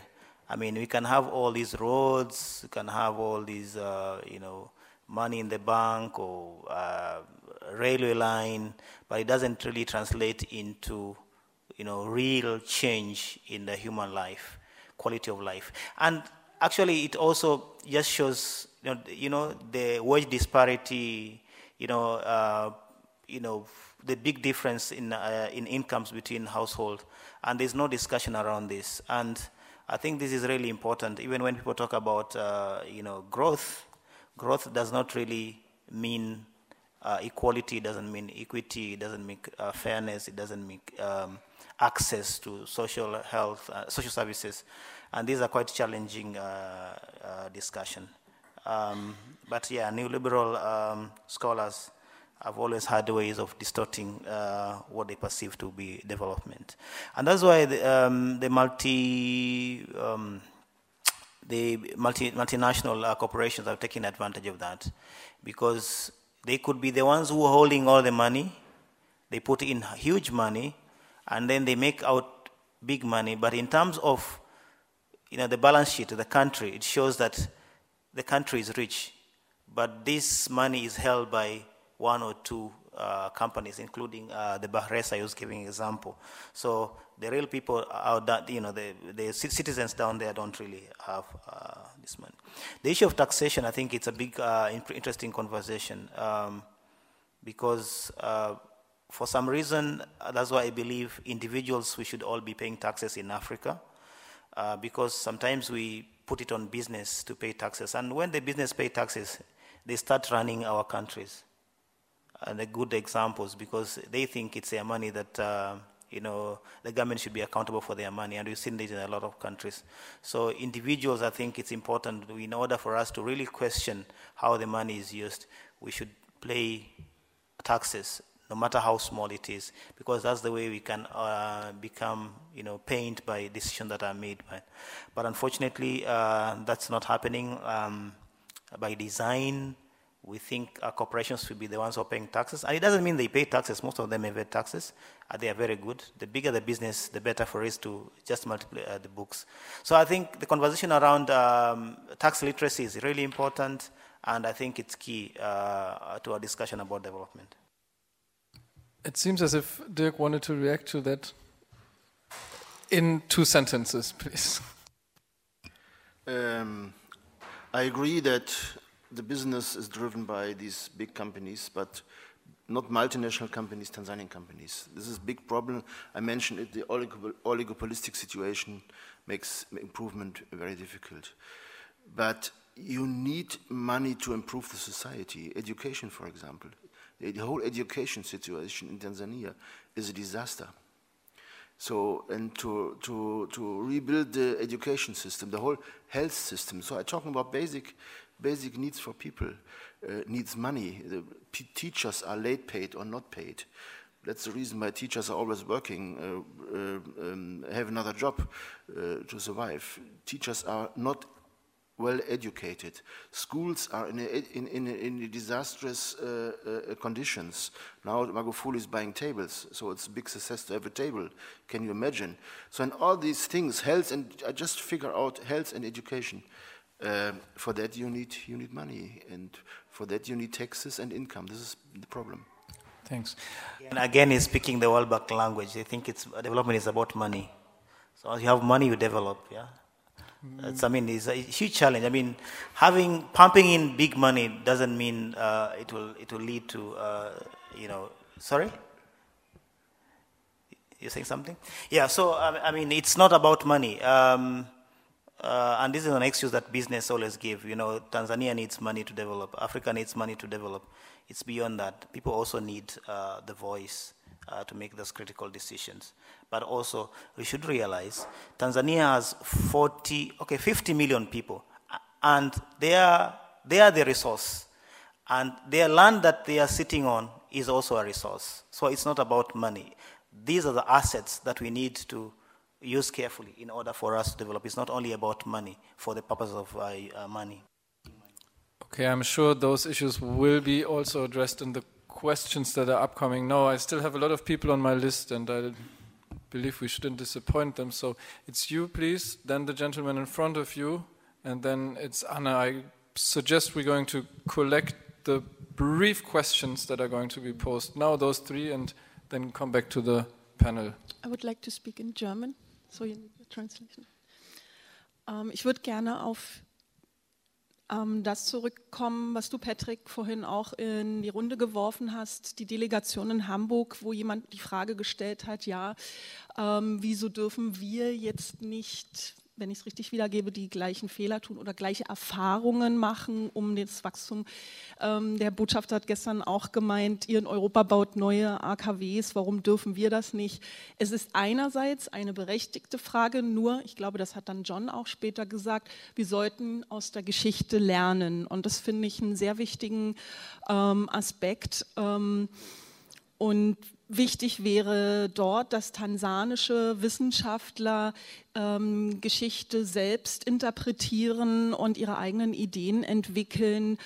I mean, we can have all these roads, we can have all these, uh, you know, money in the bank or uh, railway line, but it doesn't really translate into, you know, real change in the human life, quality of life. And actually, it also just shows, you know, you know the wage disparity, you know, uh, you know, the big difference in, uh, in incomes between households, and there's no discussion around this. And I think this is really important, even when people talk about, uh, you know, growth, growth does not really mean uh, equality, doesn't mean equity, it doesn't mean uh, fairness, it doesn't mean um, access to social health, uh, social services. And these are quite challenging uh, discussion. Um, but yeah, neoliberal um, scholars have always had ways of distorting uh, what they perceive to be development. And that's why the, um, the multi, um, the multi, multinational uh, corporations have taken advantage of that because they could be the ones who are holding all the money, they put in huge money, and then they make out big money. But in terms of you know, the balance sheet of the country, it shows that the country is rich, but this money is held by one or two uh, companies, including uh, the Bakhresa I was giving an example. So the real people out that you know the, the citizens down there don't really have uh, this money. The issue of taxation, I think it's a big uh, interesting conversation um, because uh, for some reason that's why I believe individuals we should all be paying taxes in Africa uh, because sometimes we put it on business to pay taxes and when the business pay taxes they start running our countries and the good examples because they think it's their money that uh, you know the government should be accountable for their money, and we've seen this in a lot of countries. So individuals, I think it's important in order for us to really question how the money is used. We should pay taxes, no matter how small it is, because that's the way we can uh, become, you know, pained by decisions that are made. By. But unfortunately, uh, that's not happening um, by design we think our corporations should be the ones who are paying taxes. And it doesn't mean they pay taxes. Most of them evade taxes. Uh, they are very good. The bigger the business, the better for us to just multiply uh, the books. So I think the conversation around um, tax literacy is really important, and I think it's key uh, to our discussion about development. It seems as if Dirk wanted to react to that in two sentences, [laughs] please. Um, I agree that the business is driven by these big companies, but not multinational companies, Tanzanian companies. This is a big problem. I mentioned it, the oligopolistic situation makes improvement very difficult. But you need money to improve the society. Education, for example. The whole education situation in Tanzania is a disaster. So, and to, to, to rebuild the education system, the whole health system. So I'm talking about basic basic needs for people uh, needs money. The teachers are late paid or not paid. That's the reason why teachers are always working, uh, uh, um, have another job uh, to survive. Teachers are not well educated. Schools are in, a, in, in, in disastrous uh, uh, conditions. Now Magufuli is buying tables, so it's a big success to have a table. Can you imagine? So in all these things, health and I just figure out health and education. Uh, for that, you need, you need money, and for that, you need taxes and income. This is the problem. Thanks. And again, he's speaking the World Bank language. They think it's development is about money. So as you have money, you develop. Yeah. Mm. I mean, it's a huge challenge. I mean, having pumping in big money doesn't mean uh, it will it will lead to uh, you know. Sorry. You're saying something? Yeah. So I mean, it's not about money. Um, uh, and this is an excuse that business always give. You know, Tanzania needs money to develop. Africa needs money to develop. It's beyond that. People also need uh, the voice uh, to make those critical decisions. But also, we should realize Tanzania has 40, okay, 50 million people, and they are they are the resource. And their land that they are sitting on is also a resource. So it's not about money. These are the assets that we need to use carefully in order for us to develop. It's not only about money for the purpose of uh, uh, money. Okay, I'm sure those issues will be also addressed in the questions that are upcoming. No, I still have a lot of people on my list, and I believe we shouldn't disappoint them. So it's you, please, then the gentleman in front of you, and then it's Anna. I suggest we're going to collect the brief questions that are going to be posed now, those three, and then come back to the panel. I would like to speak in German, so you need a translation. Ähm, ich würde gerne auf das zurückkommen, was du, Patrick, vorhin auch in die Runde geworfen hast, die Delegation in Hamburg, wo jemand die Frage gestellt hat, ja, ähm, wieso dürfen wir jetzt nicht wenn ich es richtig wiedergebe, die gleichen Fehler tun oder gleiche Erfahrungen machen, um das Wachstum. Ähm, der Botschafter hat gestern auch gemeint, ihr in Europa baut neue AKWs, warum dürfen wir das nicht? Es ist einerseits eine berechtigte Frage, nur, ich glaube, das hat dann John auch später gesagt, wir sollten aus der Geschichte lernen. Und das finde ich einen sehr wichtigen ähm, Aspekt. Ähm, und wichtig wäre dort, dass tansanische Wissenschaftler ähm, Geschichte selbst interpretieren und ihre eigenen Ideen entwickeln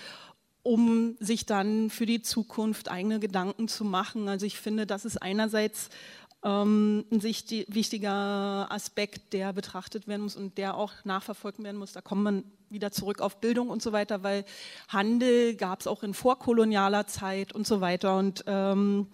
um sich dann für die Zukunft eigene Gedanken zu machen. Also ich finde, das ist einerseits ähm, ein wichtiger Aspekt, der betrachtet werden muss und der auch nachverfolgt werden muss. Da kommt man wieder zurück auf Bildung und so weiter, weil Handel gab es auch in vorkolonialer Zeit und so weiter. Und ähm,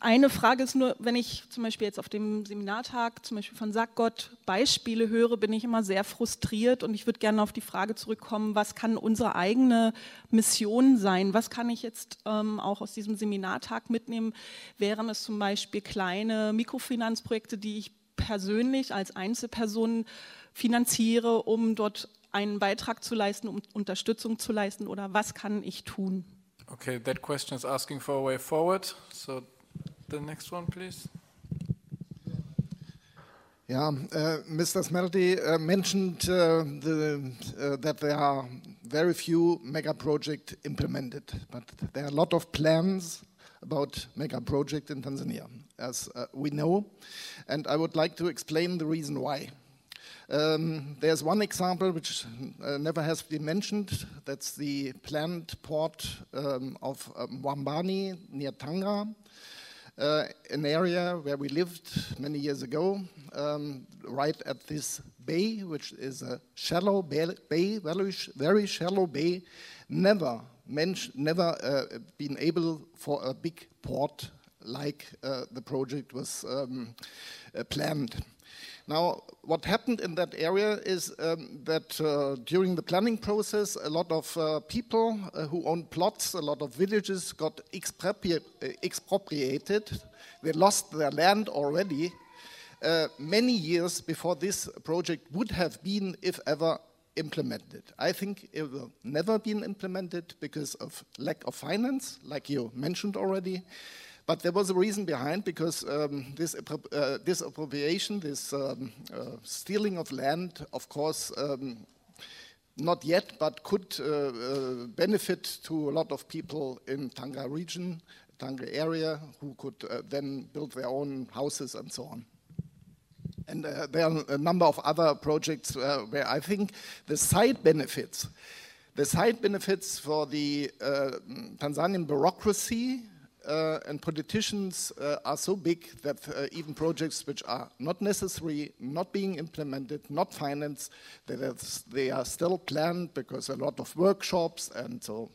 eine Frage ist nur, wenn ich zum Beispiel jetzt auf dem Seminartag zum Beispiel von Sackgott Beispiele höre, bin ich immer sehr frustriert und ich würde gerne auf die Frage zurückkommen, was kann unsere eigene Mission sein? Was kann ich jetzt ähm, auch aus diesem Seminartag mitnehmen? Wären es zum Beispiel kleine Mikrofinanzprojekte, die ich persönlich als Einzelperson finanziere, um dort einen Beitrag zu leisten, um Unterstützung zu leisten oder was kann ich tun? Okay, that question is asking for a way forward. So The next one, please. Yeah, uh, Mr. Smelty uh, mentioned uh, the, uh, that there are very few mega projects implemented, but there are a lot of plans about mega project in Tanzania, as uh, we know, and I would like to explain the reason why. Um, there's one example which uh, never has been mentioned. That's the planned port um, of um, near Tanga uh, an area where we lived many years ago, um, right at this bay, which is a shallow bay, very, very shallow bay, never, never uh, been able for a big port like uh, the project was um, uh, planned. Now, what happened in that area is um, that uh, during the planning process, a lot of uh, people uh, who owned plots, a lot of villages got expropri expropriated. They lost their land already uh, many years before this project would have been, if ever, implemented. I think it will never be implemented because of lack of finance, like you mentioned already. But there was a reason behind because um, this, uh, this appropriation, this um, uh, stealing of land, of course, um, not yet, but could uh, uh, benefit to a lot of people in Tanga region, Tanga area, who could uh, then build their own houses and so on. And uh, there are a number of other projects where I think the side benefits, the side benefits for the Tanzanian bureaucracy uh, and politicians uh, are so big that uh, even projects which are not necessary, not being implemented, not financed, that they are still planned because a lot of workshops and so.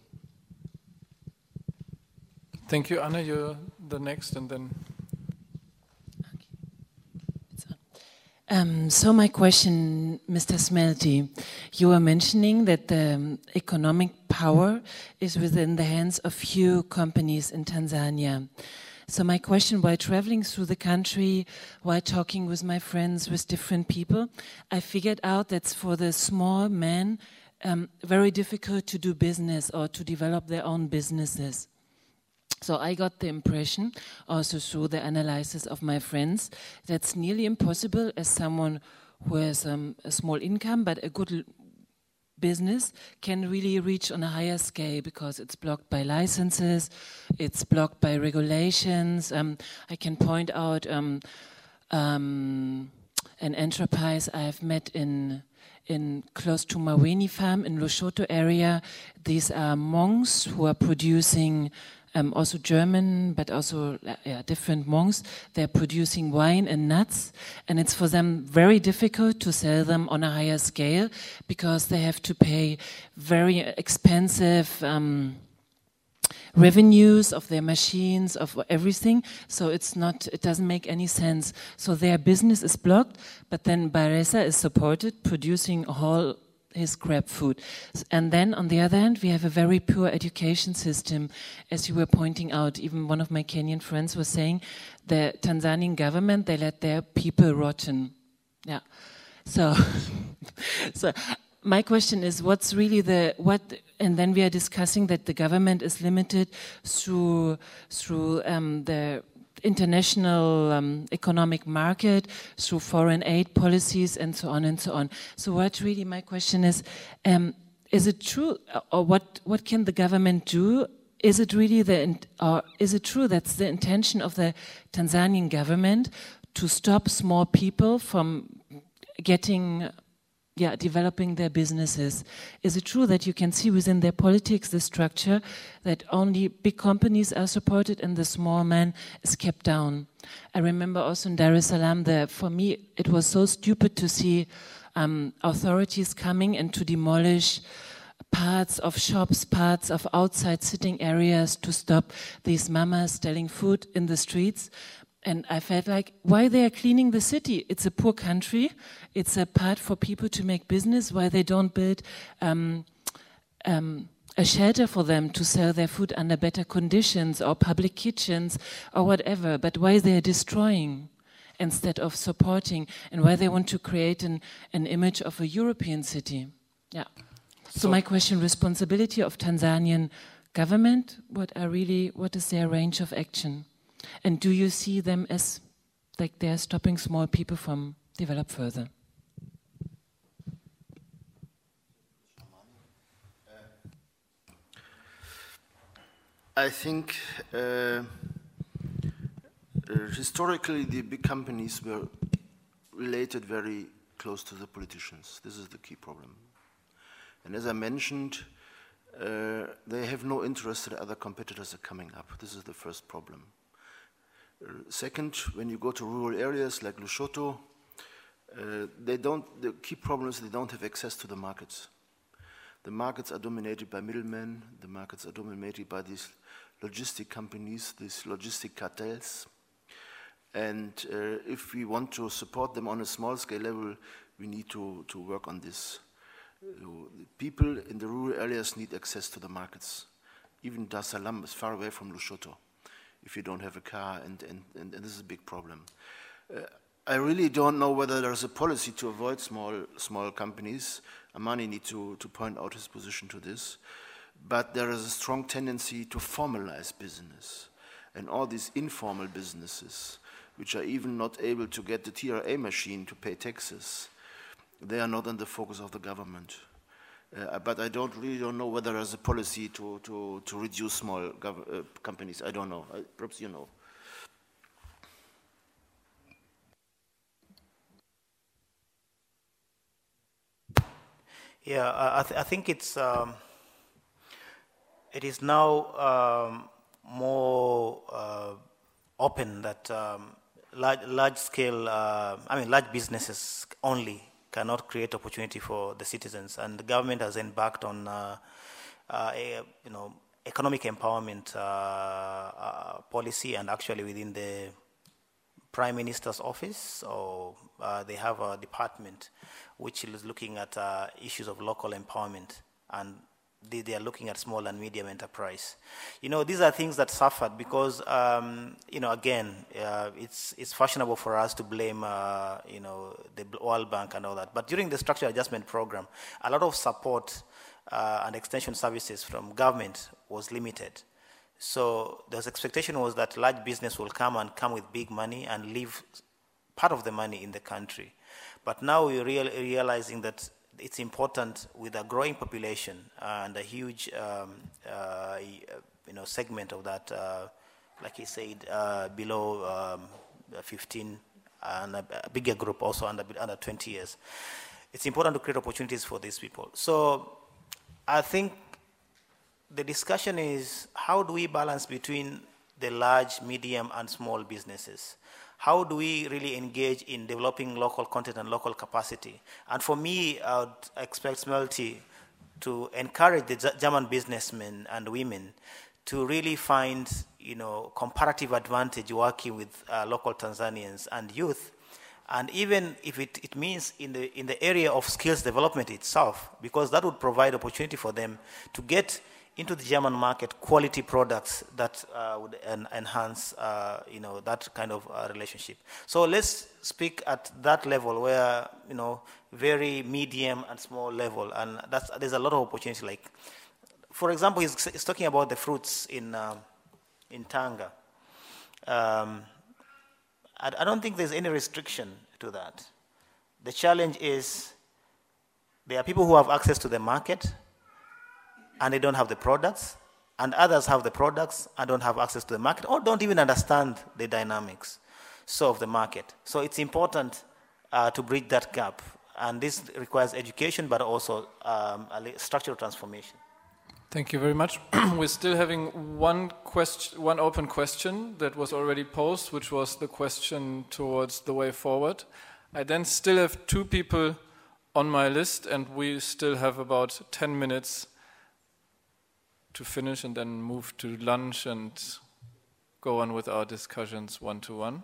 Thank you, Anna. You're the next, and then Um, so my question, Mr. Smelty, you were mentioning that the economic power is within the hands of few companies in Tanzania. So my question, while traveling through the country, while talking with my friends, with different people, I figured out that's for the small men um, very difficult to do business or to develop their own businesses. So I got the impression, also through the analysis of my friends, that's nearly impossible as someone who has um, a small income but a good business can really reach on a higher scale because it's blocked by licenses, it's blocked by regulations. Um, I can point out um, um, an enterprise I've met in in close to Maweni farm in Lushoto area. These are monks who are producing um, also German, but also uh, yeah, different monks. They're producing wine and nuts, and it's for them very difficult to sell them on a higher scale because they have to pay very expensive. Um, revenues of their machines of everything so it's not it doesn't make any sense so their business is blocked but then Bakhresa is supported producing a whole his crab food. And then on the other hand, we have a very poor education system. As you were pointing out, even one of my Kenyan friends was saying the Tanzanian government, they let their people rotten. Yeah. So, [laughs] so my question is what's really the what and then we are discussing that the government is limited through through um, the international um, economic market, through foreign aid policies, and so on and so on. So, what really my question is: um, Is it true, or what what can the government do? Is it really the, or is it true that's the intention of the Tanzanian government to stop small people from getting yeah, developing their businesses. Is it true that you can see within their politics the structure that only big companies are supported and the small man is kept down? I remember also in Dar es Salaam, the, for me, it was so stupid to see um, authorities coming and to demolish parts of shops, parts of outside sitting areas to stop these mamas selling food in the streets and I felt like, why they are cleaning the city? It's a poor country. It's a part for people to make business. Why they don't build um, um, a shelter for them to sell their food under better conditions or public kitchens or whatever? But why they are destroying instead of supporting and why they want to create an, an image of a European city? Yeah. So, so my question: responsibility of Tanzanian government. What are really? What is their range of action? And do you see them as like they're stopping small people from develop further? I think uh, historically the big companies were related very close to the politicians. This is the key problem. And as I mentioned, uh, they have no interest that other competitors are coming up. This is the first problem. Second, when you go to rural areas like Lushoto, uh, they don't, the key problem is they don't have access to the markets. The markets are dominated by middlemen, the markets are dominated by these logistic companies, these logistic cartels. And uh, if we want to support them on a small scale level, we need to, to work on this. People in the rural areas need access to the markets. Even Dar Salaam is far away from Lushoto if you don't have a car, and, and, and, and this is a big problem. Uh, I really don't know whether there's a policy to avoid small, small companies. Amani needs to, to point out his position to this. But there is a strong tendency to formalize business. And all these informal businesses, which are even not able to get the TRA machine to pay taxes, they are not in the focus of the government. Uh, but I don't really don't know whether there's a policy to, to, to reduce small uh, companies. I don't know. perhaps you know. Yeah, I, th I think it's um, it is now um, more uh, open that um, large large scale uh, I mean large businesses only cannot create opportunity for the citizens. And the government has embarked on, uh, uh, a, you know, economic empowerment uh, uh, policy, and actually within the Prime Minister's office, or uh, they have a department which is looking at issues of local empowerment and they, they, are looking at small and medium enterprise. You know, these are things that suffered because, um, you know, again, uh, it's, it's fashionable for us to blame, uh, you know, the World Bank and all that. But during the structural adjustment program, a lot of support uh, and extension services from government was limited. So the expectation was that large business will come and come with big money and leave part of the money in the country. But now we're real, realizing that it's important with a growing population and a huge um, uh, you know, segment of that, uh, like he said, uh, below um, 15 and a, a, bigger group also under, under 20 years. It's important to create opportunities for these people. So I think the discussion is how do we balance between the large, medium, and small businesses? How do we really engage in developing local content and local capacity? And for me, I would expect Smelty to encourage the German businessmen and women to really find, you know, comparative advantage working with uh, local Tanzanians and youth and even if it, it means in the, in the area of skills development itself, because that would provide opportunity for them to get into the German market quality products that uh, would en enhance, uh, you know, that kind of uh, relationship. So let's speak at that level where, you know, very medium and small level, and that's, there's a lot of opportunity. Like, for example, he's, he's talking about the fruits in, um, in Tanga. Um, I, I don't think there's any restriction to that. The challenge is there are people who have access to the market and they don't have the products, and others have the products and don't have access to the market or don't even understand the dynamics so of the market. So it's important uh, to bridge that gap, and this requires education but also um, a structural transformation. Thank you very much. [clears throat] We're still having one question, one open question that was already posed, which was the question towards the way forward. I then still have two people on my list, and we still have about 10 minutes to finish and then move to lunch and go on with our discussions one to one.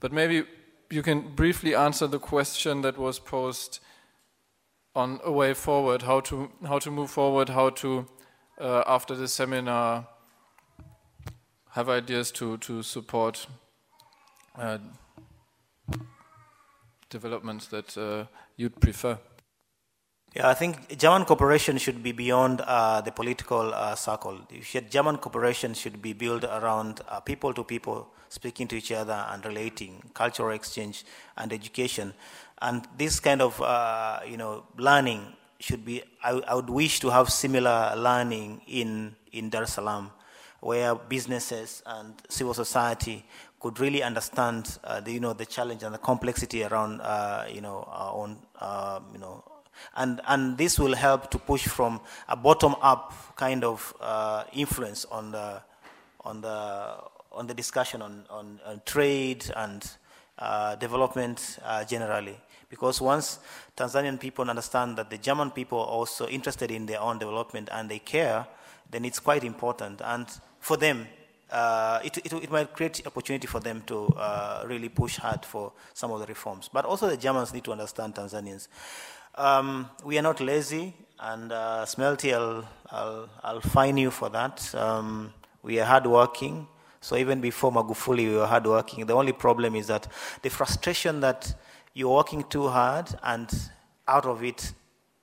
But maybe you can briefly answer the question that was posed on a way forward, how to how to move forward, how to uh, after the seminar have ideas to, to support uh, developments that uh, you'd prefer? Yeah, I think German cooperation should be beyond uh, the political uh, circle. German cooperation should be built around uh, people to people speaking to each other and relating, cultural exchange and education. And this kind of, you know, learning should be, I, I, would wish to have similar learning in, in Dar es Salaam, where businesses and civil society could really understand, uh, the, you know, the challenge and the complexity around, uh, you know, our own, uh, you know, and, and this will help to push from a bottom-up kind of uh, influence on the, on the, on the discussion on, on, on trade and uh, development uh, generally. Because once Tanzanian people understand that the German people are also interested in their own development and they care, then it's quite important. And for them, uh, it, it, it, might create opportunity for them to uh, really push hard for some of the reforms. But also the Germans need to understand Tanzanians. Um, we are not lazy, and uh, Smelty, I'll, I'll, I'll, fine you for that. Um, we are hardworking. So even before Magufuli, we were hardworking. The only problem is that the frustration that you're working too hard and out of it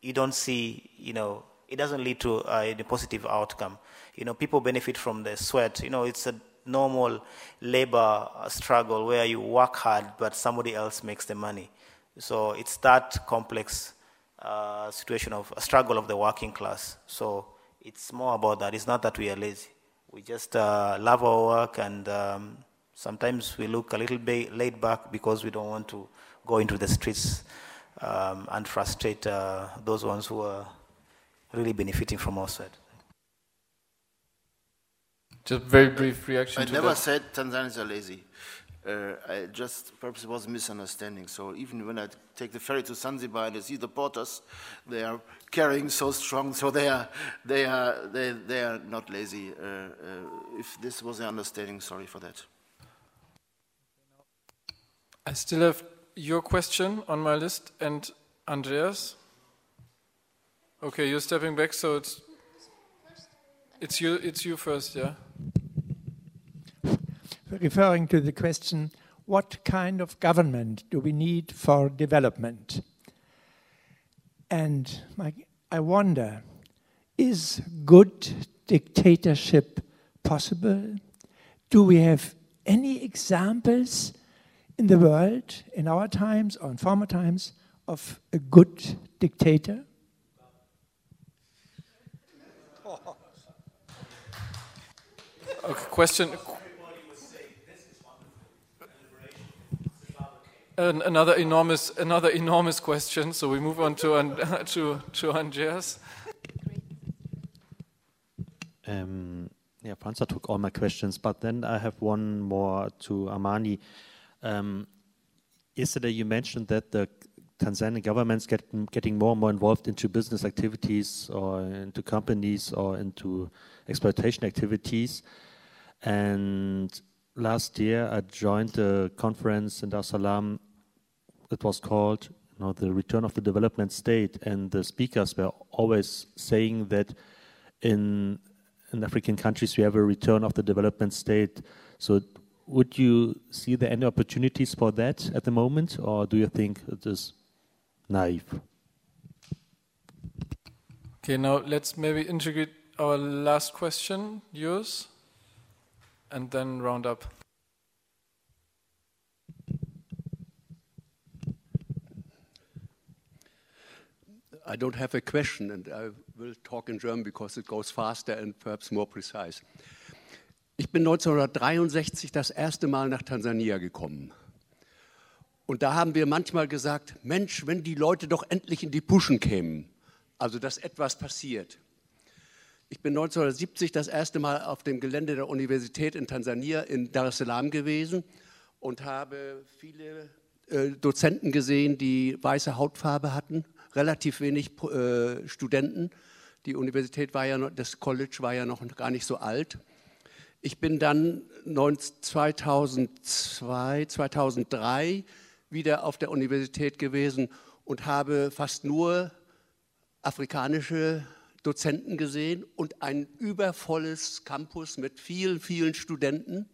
you don't see you know it doesn't lead to a positive outcome you know people benefit from the sweat you know it's a normal labor struggle where you work hard but somebody else makes the money so it's that complex uh, situation of a struggle of the working class so it's more about that it's not that we are lazy we just uh, love our work and um, sometimes we look a little bit laid back because we don't want to go into the streets um, and frustrate uh, those ones who are really benefiting from our sweat. Just very brief reaction. I never that. said Tanzanians are lazy. Uh, I just perhaps it was a misunderstanding. So even when I take the ferry to Zanzibar and I see the porters, they are carrying so strong. So they are they are they they are not lazy. Uh, uh, if this was the understanding, sorry for that. I still have your question on my list and Andreas. Okay, you're stepping back, so it's it's you it's you first, yeah. Referring to the question, what kind of government do we need for development? And my, I wonder, is good dictatorship possible? Do we have any examples in the world, in our times or in former times, of a good dictator? Okay, question. An, another enormous, another enormous question. So we move on to [laughs] to to Andreas. Um, yeah, Franza took all my questions, but then I have one more to Amani. Um, yesterday, you mentioned that the Tanzanian government's get, getting more and more involved into business activities or into companies or into exploitation activities. And last year, I joined a conference in Dar es Salaam. It was called you know, the Return of the Development State, and the speakers were always saying that in in African countries we have a return of the development state. So, would you see there any opportunities for that at the moment, or do you think it is naive? Okay, now let's maybe integrate our last question, yours and then round up. I don't have a question, and I will talk in German because it goes faster and perhaps more precise. Ich bin 1963 das erste Mal nach Tansania gekommen. Und da haben wir manchmal gesagt, Mensch, wenn die Leute doch endlich in die Puschen kämen, also dass etwas passiert. Ich bin 1970 das erste Mal auf dem Gelände der Universität in Tansania in Dar es Salaam gewesen und habe viele äh, Dozenten gesehen, die weiße Hautfarbe hatten, relativ wenig äh, Studenten. Die Universität war ja noch, das College war ja noch gar nicht so alt. Ich bin dann 2002, 2003 wieder auf der Universität gewesen und habe fast nur afrikanische Dozenten gesehen und ein übervolles Campus mit vielen, vielen Studenten.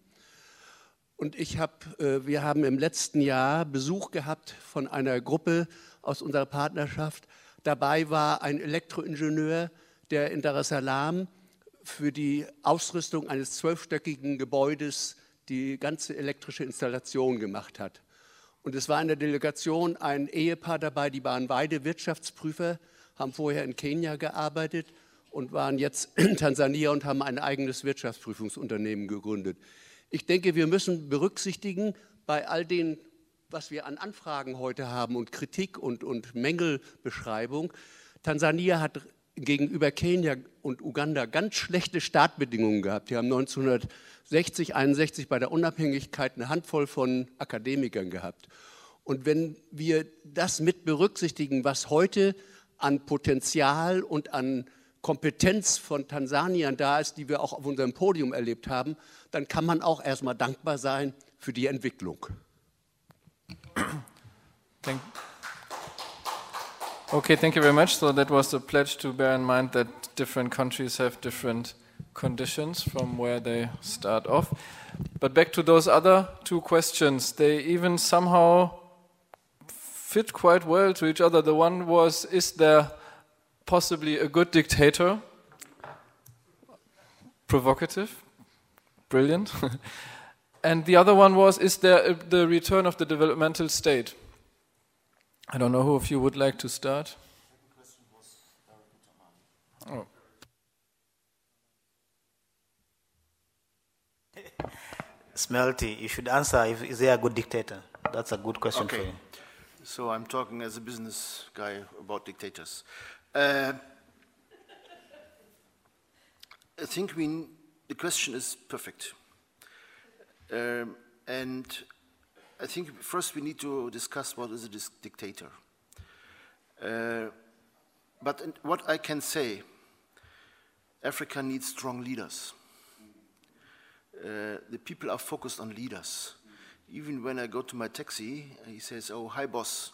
Und ich hab, äh, wir haben im letzten Jahr Besuch gehabt von einer Gruppe aus unserer Partnerschaft. Dabei war ein Elektroingenieur, der in Dar es Salaam für die Ausrüstung eines zwölfstöckigen Gebäudes die ganze elektrische Installation gemacht hat. Und es war in der Delegation ein Ehepaar dabei, die waren beide Wirtschaftsprüfer haben vorher in Kenia gearbeitet und waren jetzt in Tansania und haben ein eigenes Wirtschaftsprüfungsunternehmen gegründet. Ich denke, wir müssen berücksichtigen, bei all den, was wir an Anfragen heute haben und Kritik und, und Mängelbeschreibung, Tansania hat gegenüber Kenia und Uganda ganz schlechte Startbedingungen gehabt. Die haben 1960, 61 bei der Unabhängigkeit eine Handvoll von Akademikern gehabt. Und wenn wir das mit berücksichtigen, was heute an Potenzial und an Kompetenz von Tansaniern da ist, die wir auch auf unserem Podium erlebt haben, dann kann man auch erstmal dankbar sein für die Entwicklung. [coughs] Thank okay, thank you very much. So that was the pledge to bear in mind that different countries have different conditions from where they start off. But back to those other two questions, they even somehow fit quite well to each other. The one was, is there possibly a good dictator? Provocative, brilliant. [laughs] and the other one was, is there a, the return of the developmental state? I don't know who of you would like to start. Oh. Smelty, you should answer if is there a good dictator? That's a good question okay. for you. So I'm talking as a business guy about dictators. Uh, I think we, the question is perfect. Um, and I think first we need to discuss what is a dictator. Uh, but what I can say, Africa needs strong leaders. Uh, the people are focused on leaders even when I go to my taxi, he says, "Oh, hi, boss."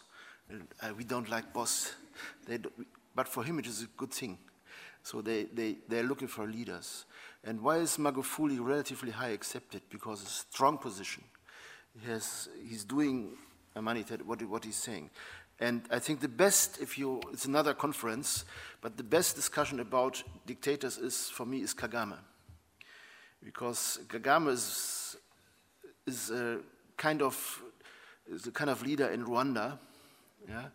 Uh, we don't like boss, but for him it is a good thing. So they they they're looking for leaders. And why is Magufuli relatively high accepted? Because it's a strong position. He has, he's doing money what what he's saying. And I think the best, if you, it's another conference, but the best discussion about dictators is, for me, is Kagame. Because Kagame is, is uh, kind of is the kind of leader in Rwanda, yeah,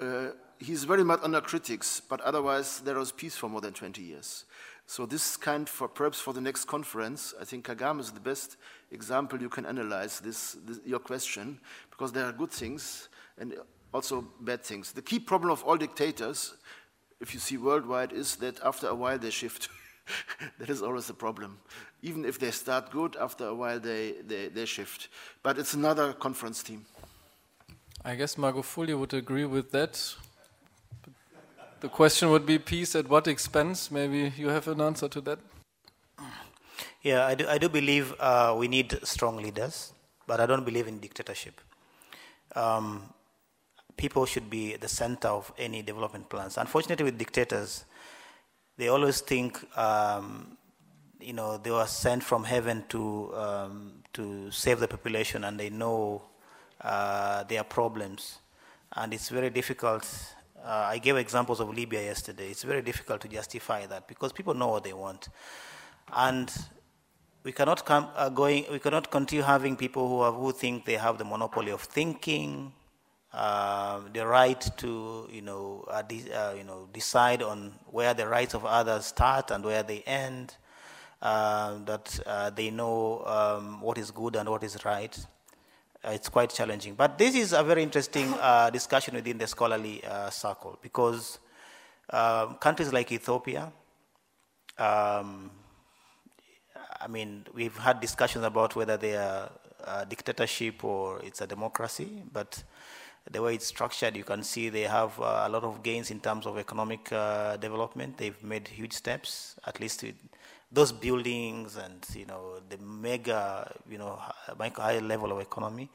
uh, he's very much under critics, but otherwise there was peace for more than 20 years. So this kind for perhaps for the next conference, I think Kagame is the best example you can analyze this, this, your question because there are good things and also bad things. The key problem of all dictators, if you see worldwide, is that after a while they shift. [laughs] that is always the problem. Even if they start good, after a while they, they, they shift. But it's another conference team. I guess Magufuli would agree with that. The question would be peace at what expense? Maybe you have an answer to that. Yeah, I do, I do believe uh, we need strong leaders, but I don't believe in dictatorship. Um, people should be at the center of any development plans. Unfortunately, with dictators, they always think, um, you know, they were sent from heaven to um, to save the population, and they know uh, their problems, and it's very difficult uh, I gave examples of Libya yesterday. It's very difficult to justify that because people know what they want, and we cannot come uh, going. We cannot continue having people who have, who think they have the monopoly of thinking, uh, the right to you know uh, de- uh, you know decide on where the rights of others start and where they end. Uh, that they know um, what is good and what is right uh, it's quite challenging. But this is a very interesting uh, discussion within the scholarly uh, circle because um, countries like Ethiopia, um, I mean, we've had discussions about whether they are a dictatorship or it's a democracy, but the way it's structured, you can see they have uh, a lot of gains in terms of economic uh, development. They've made huge steps, at least those buildings and you know the mega you know high level of economy.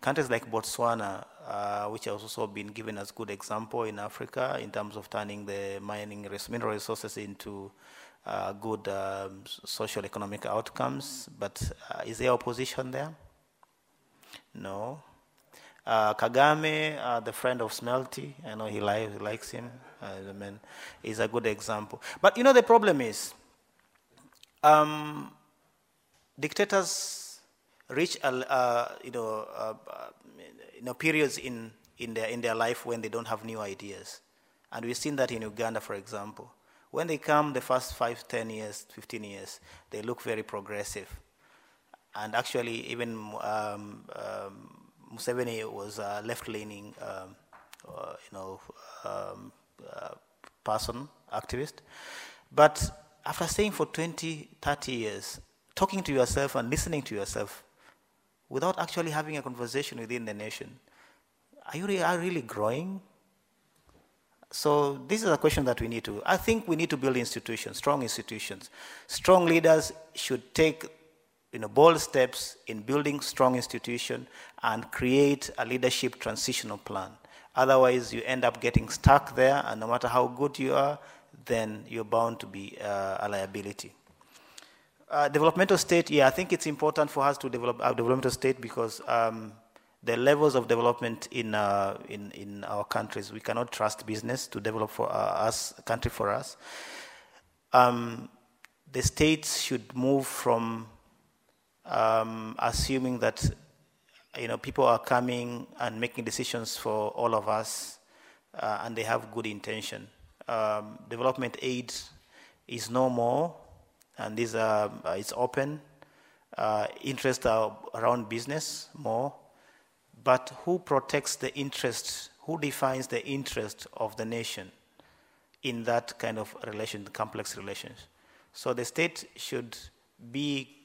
Countries like Botswana, uh, which has also been given as good example in Africa in terms of turning the mining mineral resources into uh, good um, social economic outcomes. But uh, is there opposition there? No. Uh, Kagame, uh, the friend of Smelty, I know he, li- likes him. Uh, I mean, is a good example. But you know the problem is um, dictators reach uh, you know uh, you know periods in in their in their life when they don't have new ideas, and we've seen that in Uganda, for example. When they come, the first five, ten years, fifteen years, they look very progressive, and actually even um, um, Museveni was a left-leaning, um, uh, you know, um, uh, person, activist, but after staying for 20, 30 years, talking to yourself and listening to yourself without actually having a conversation within the nation, are you really, are really growing? So this is a question that we need to. I think we need to build institutions, strong institutions. Strong leaders should take, you know, bold steps in building strong institutions and create a leadership transitional plan. Otherwise, you end up getting stuck there, and no matter how good you are, then you're bound to be uh, a liability. Uh, developmental state, yeah, I think it's important for us to develop our developmental state because um, the levels of development in, uh, in, in our countries, we cannot trust business to develop for uh, us, country for us. Um, the states should move from um, assuming that you know people are coming and making decisions for all of us, uh, and they have good intention um, development aid is no more, and this uh, it's open. Uh, interest around business more, but who protects the interest? Who defines the interest of the nation in that kind of relation, complex relations? So the state should be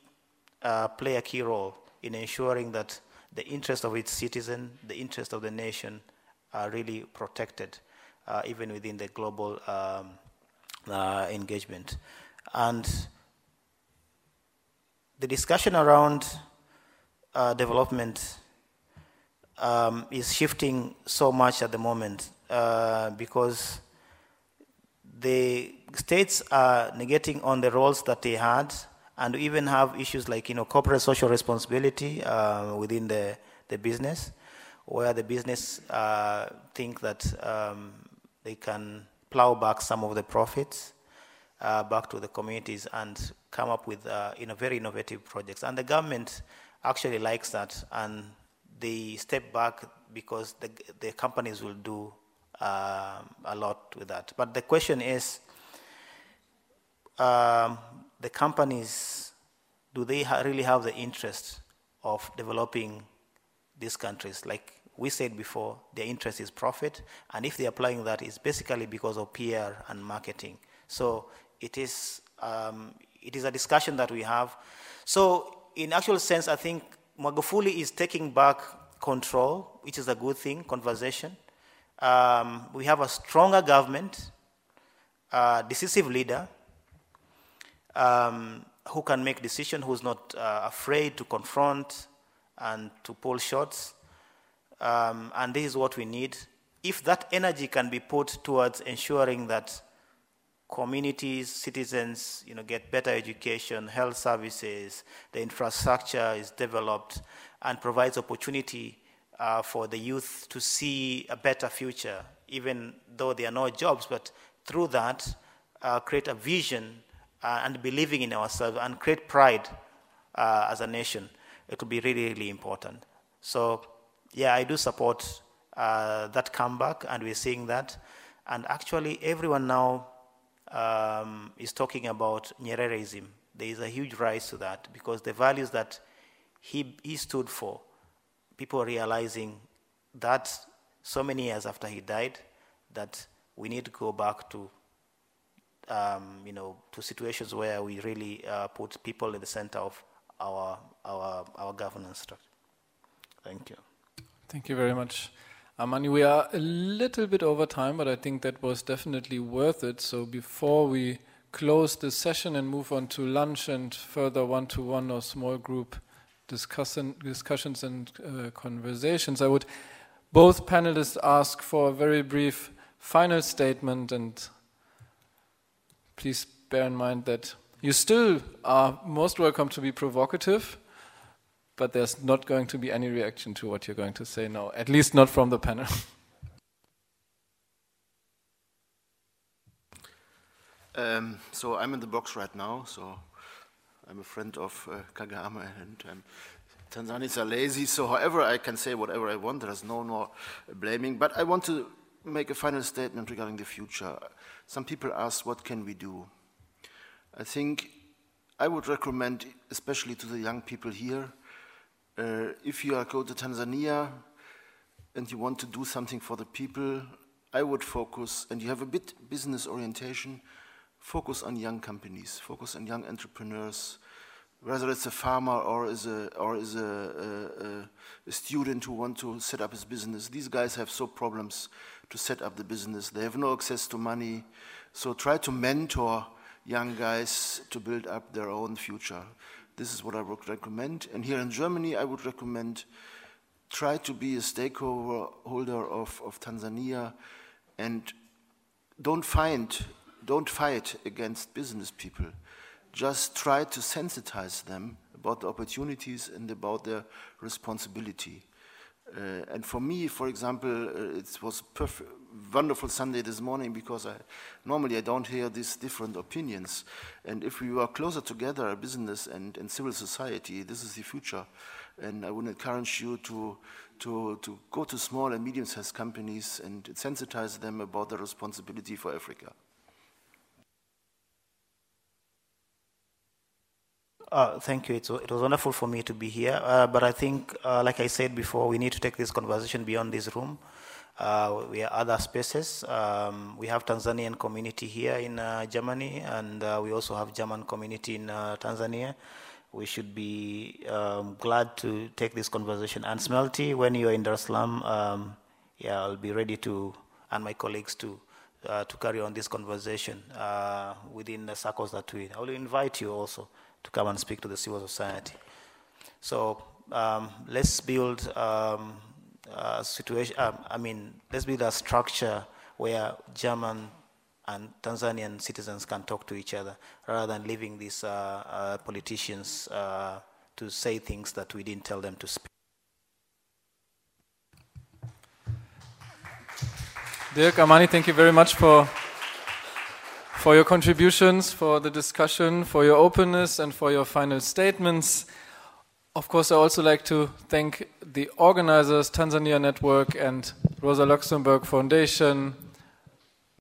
uh, play a key role in ensuring that the interest of its citizen, the interest of the nation, are really protected even within the global um, uh, engagement. And the discussion around uh, development um, is shifting so much at the moment uh, because the states are negating on the roles that they had and even have issues like you know corporate social responsibility uh, within the, the business where the business uh, think that um, they can plow back some of the profits uh, back to the communities and come up with uh, very innovative projects. And the government actually likes that, and they step back because the, the companies will do um, a lot with that. But the question is, um, the companies, do they ha really have the interest of developing these countries? Like we said before, their interest is profit, and if they're applying that, it's basically because of PR and marketing. So it is, um, it is a discussion that we have. So in actual sense, I think Magufuli is taking back control, which is a good thing, conversation. Um, we have a stronger government, a decisive leader, um, who can make decisions, who's not uh, afraid to confront and to pull shots. Um, and this is what we need. If that energy can be put towards ensuring that communities, citizens, you know, get better education, health services, the infrastructure is developed, and provides opportunity uh, for the youth to see a better future, even though there are no jobs, but through that, uh, create a vision uh, and believing in ourselves and create pride uh, as a nation. It will be really, really important. So, yeah, I do support uh, that comeback, and we're seeing that. And actually, everyone now um, is talking about Nyerereism. There is a huge rise to that because the values that he, he stood for, people are realizing that so many years after he died, that we need to go back to, um, you know, to situations where we really uh, put people in the center of our, our, our governance structure. Thank you. Thank you very much. Amani, we are a little bit over time, but I think that was definitely worth it. So before we close this session and move on to lunch and further one-to-one or small group discussion, discussions and uh, conversations, I would both panelists ask for a very brief final statement and please bear in mind that you still are most welcome to be provocative but there's not going to be any reaction to what you're going to say now, at least not from the panel. [laughs] Um, so I'm in the box right now, so I'm a friend of uh, Kagame and um, Tanzanians are lazy, so however I can say whatever I want, there's no more blaming, but I want to make a final statement regarding the future. Some people ask, what can we do? I think I would recommend, especially to the young people here, uh, if you are go to Tanzania and you want to do something for the people, I would focus, and you have a bit business orientation, focus on young companies, focus on young entrepreneurs, whether it's a farmer or is a or is a, a, a, student who want to set up his business. These guys have so problems to set up the business. They have no access to money, so try to mentor young guys to build up their own future. This is what I would recommend. And here in Germany, I would recommend try to be a stakeholder of, of Tanzania and don't find, don't fight against business people. Just try to sensitize them about the opportunities and about their responsibility. Uh, and for me, for example, uh, it was perfect, wonderful Sunday this morning because I, normally I don't hear these different opinions. And if we were closer together, business and, and civil society, this is the future. And I would encourage you to, to, to go to small and medium-sized companies and sensitize them about the responsibility for Africa. Uh, thank you. It, it was wonderful for me to be here. Uh, but I think, uh, like I said before, we need to take this conversation beyond this room. Uh, we have other spaces. Um, we have Tanzanian community here in uh, Germany, and uh, we also have German community in Tanzania. We should be um, glad to take this conversation. And Smelty, when you're in Dar es Salaam, um, yeah, I'll be ready to, and my colleagues to, to carry on this conversation within the circles that we. I will invite you also to come and speak to the civil society. So um, let's build um, situation, um, I mean, let's build a structure where German and Tanzanian citizens can talk to each other rather than leaving these uh, uh, politicians uh, to say things that we didn't tell them to speak. Dirk Amani, thank you very much for for your contributions, for the discussion, for your openness, and for your final statements. Of course, I also like to thank the organizers, Tanzania Network, and Rosa Luxemburg Foundation,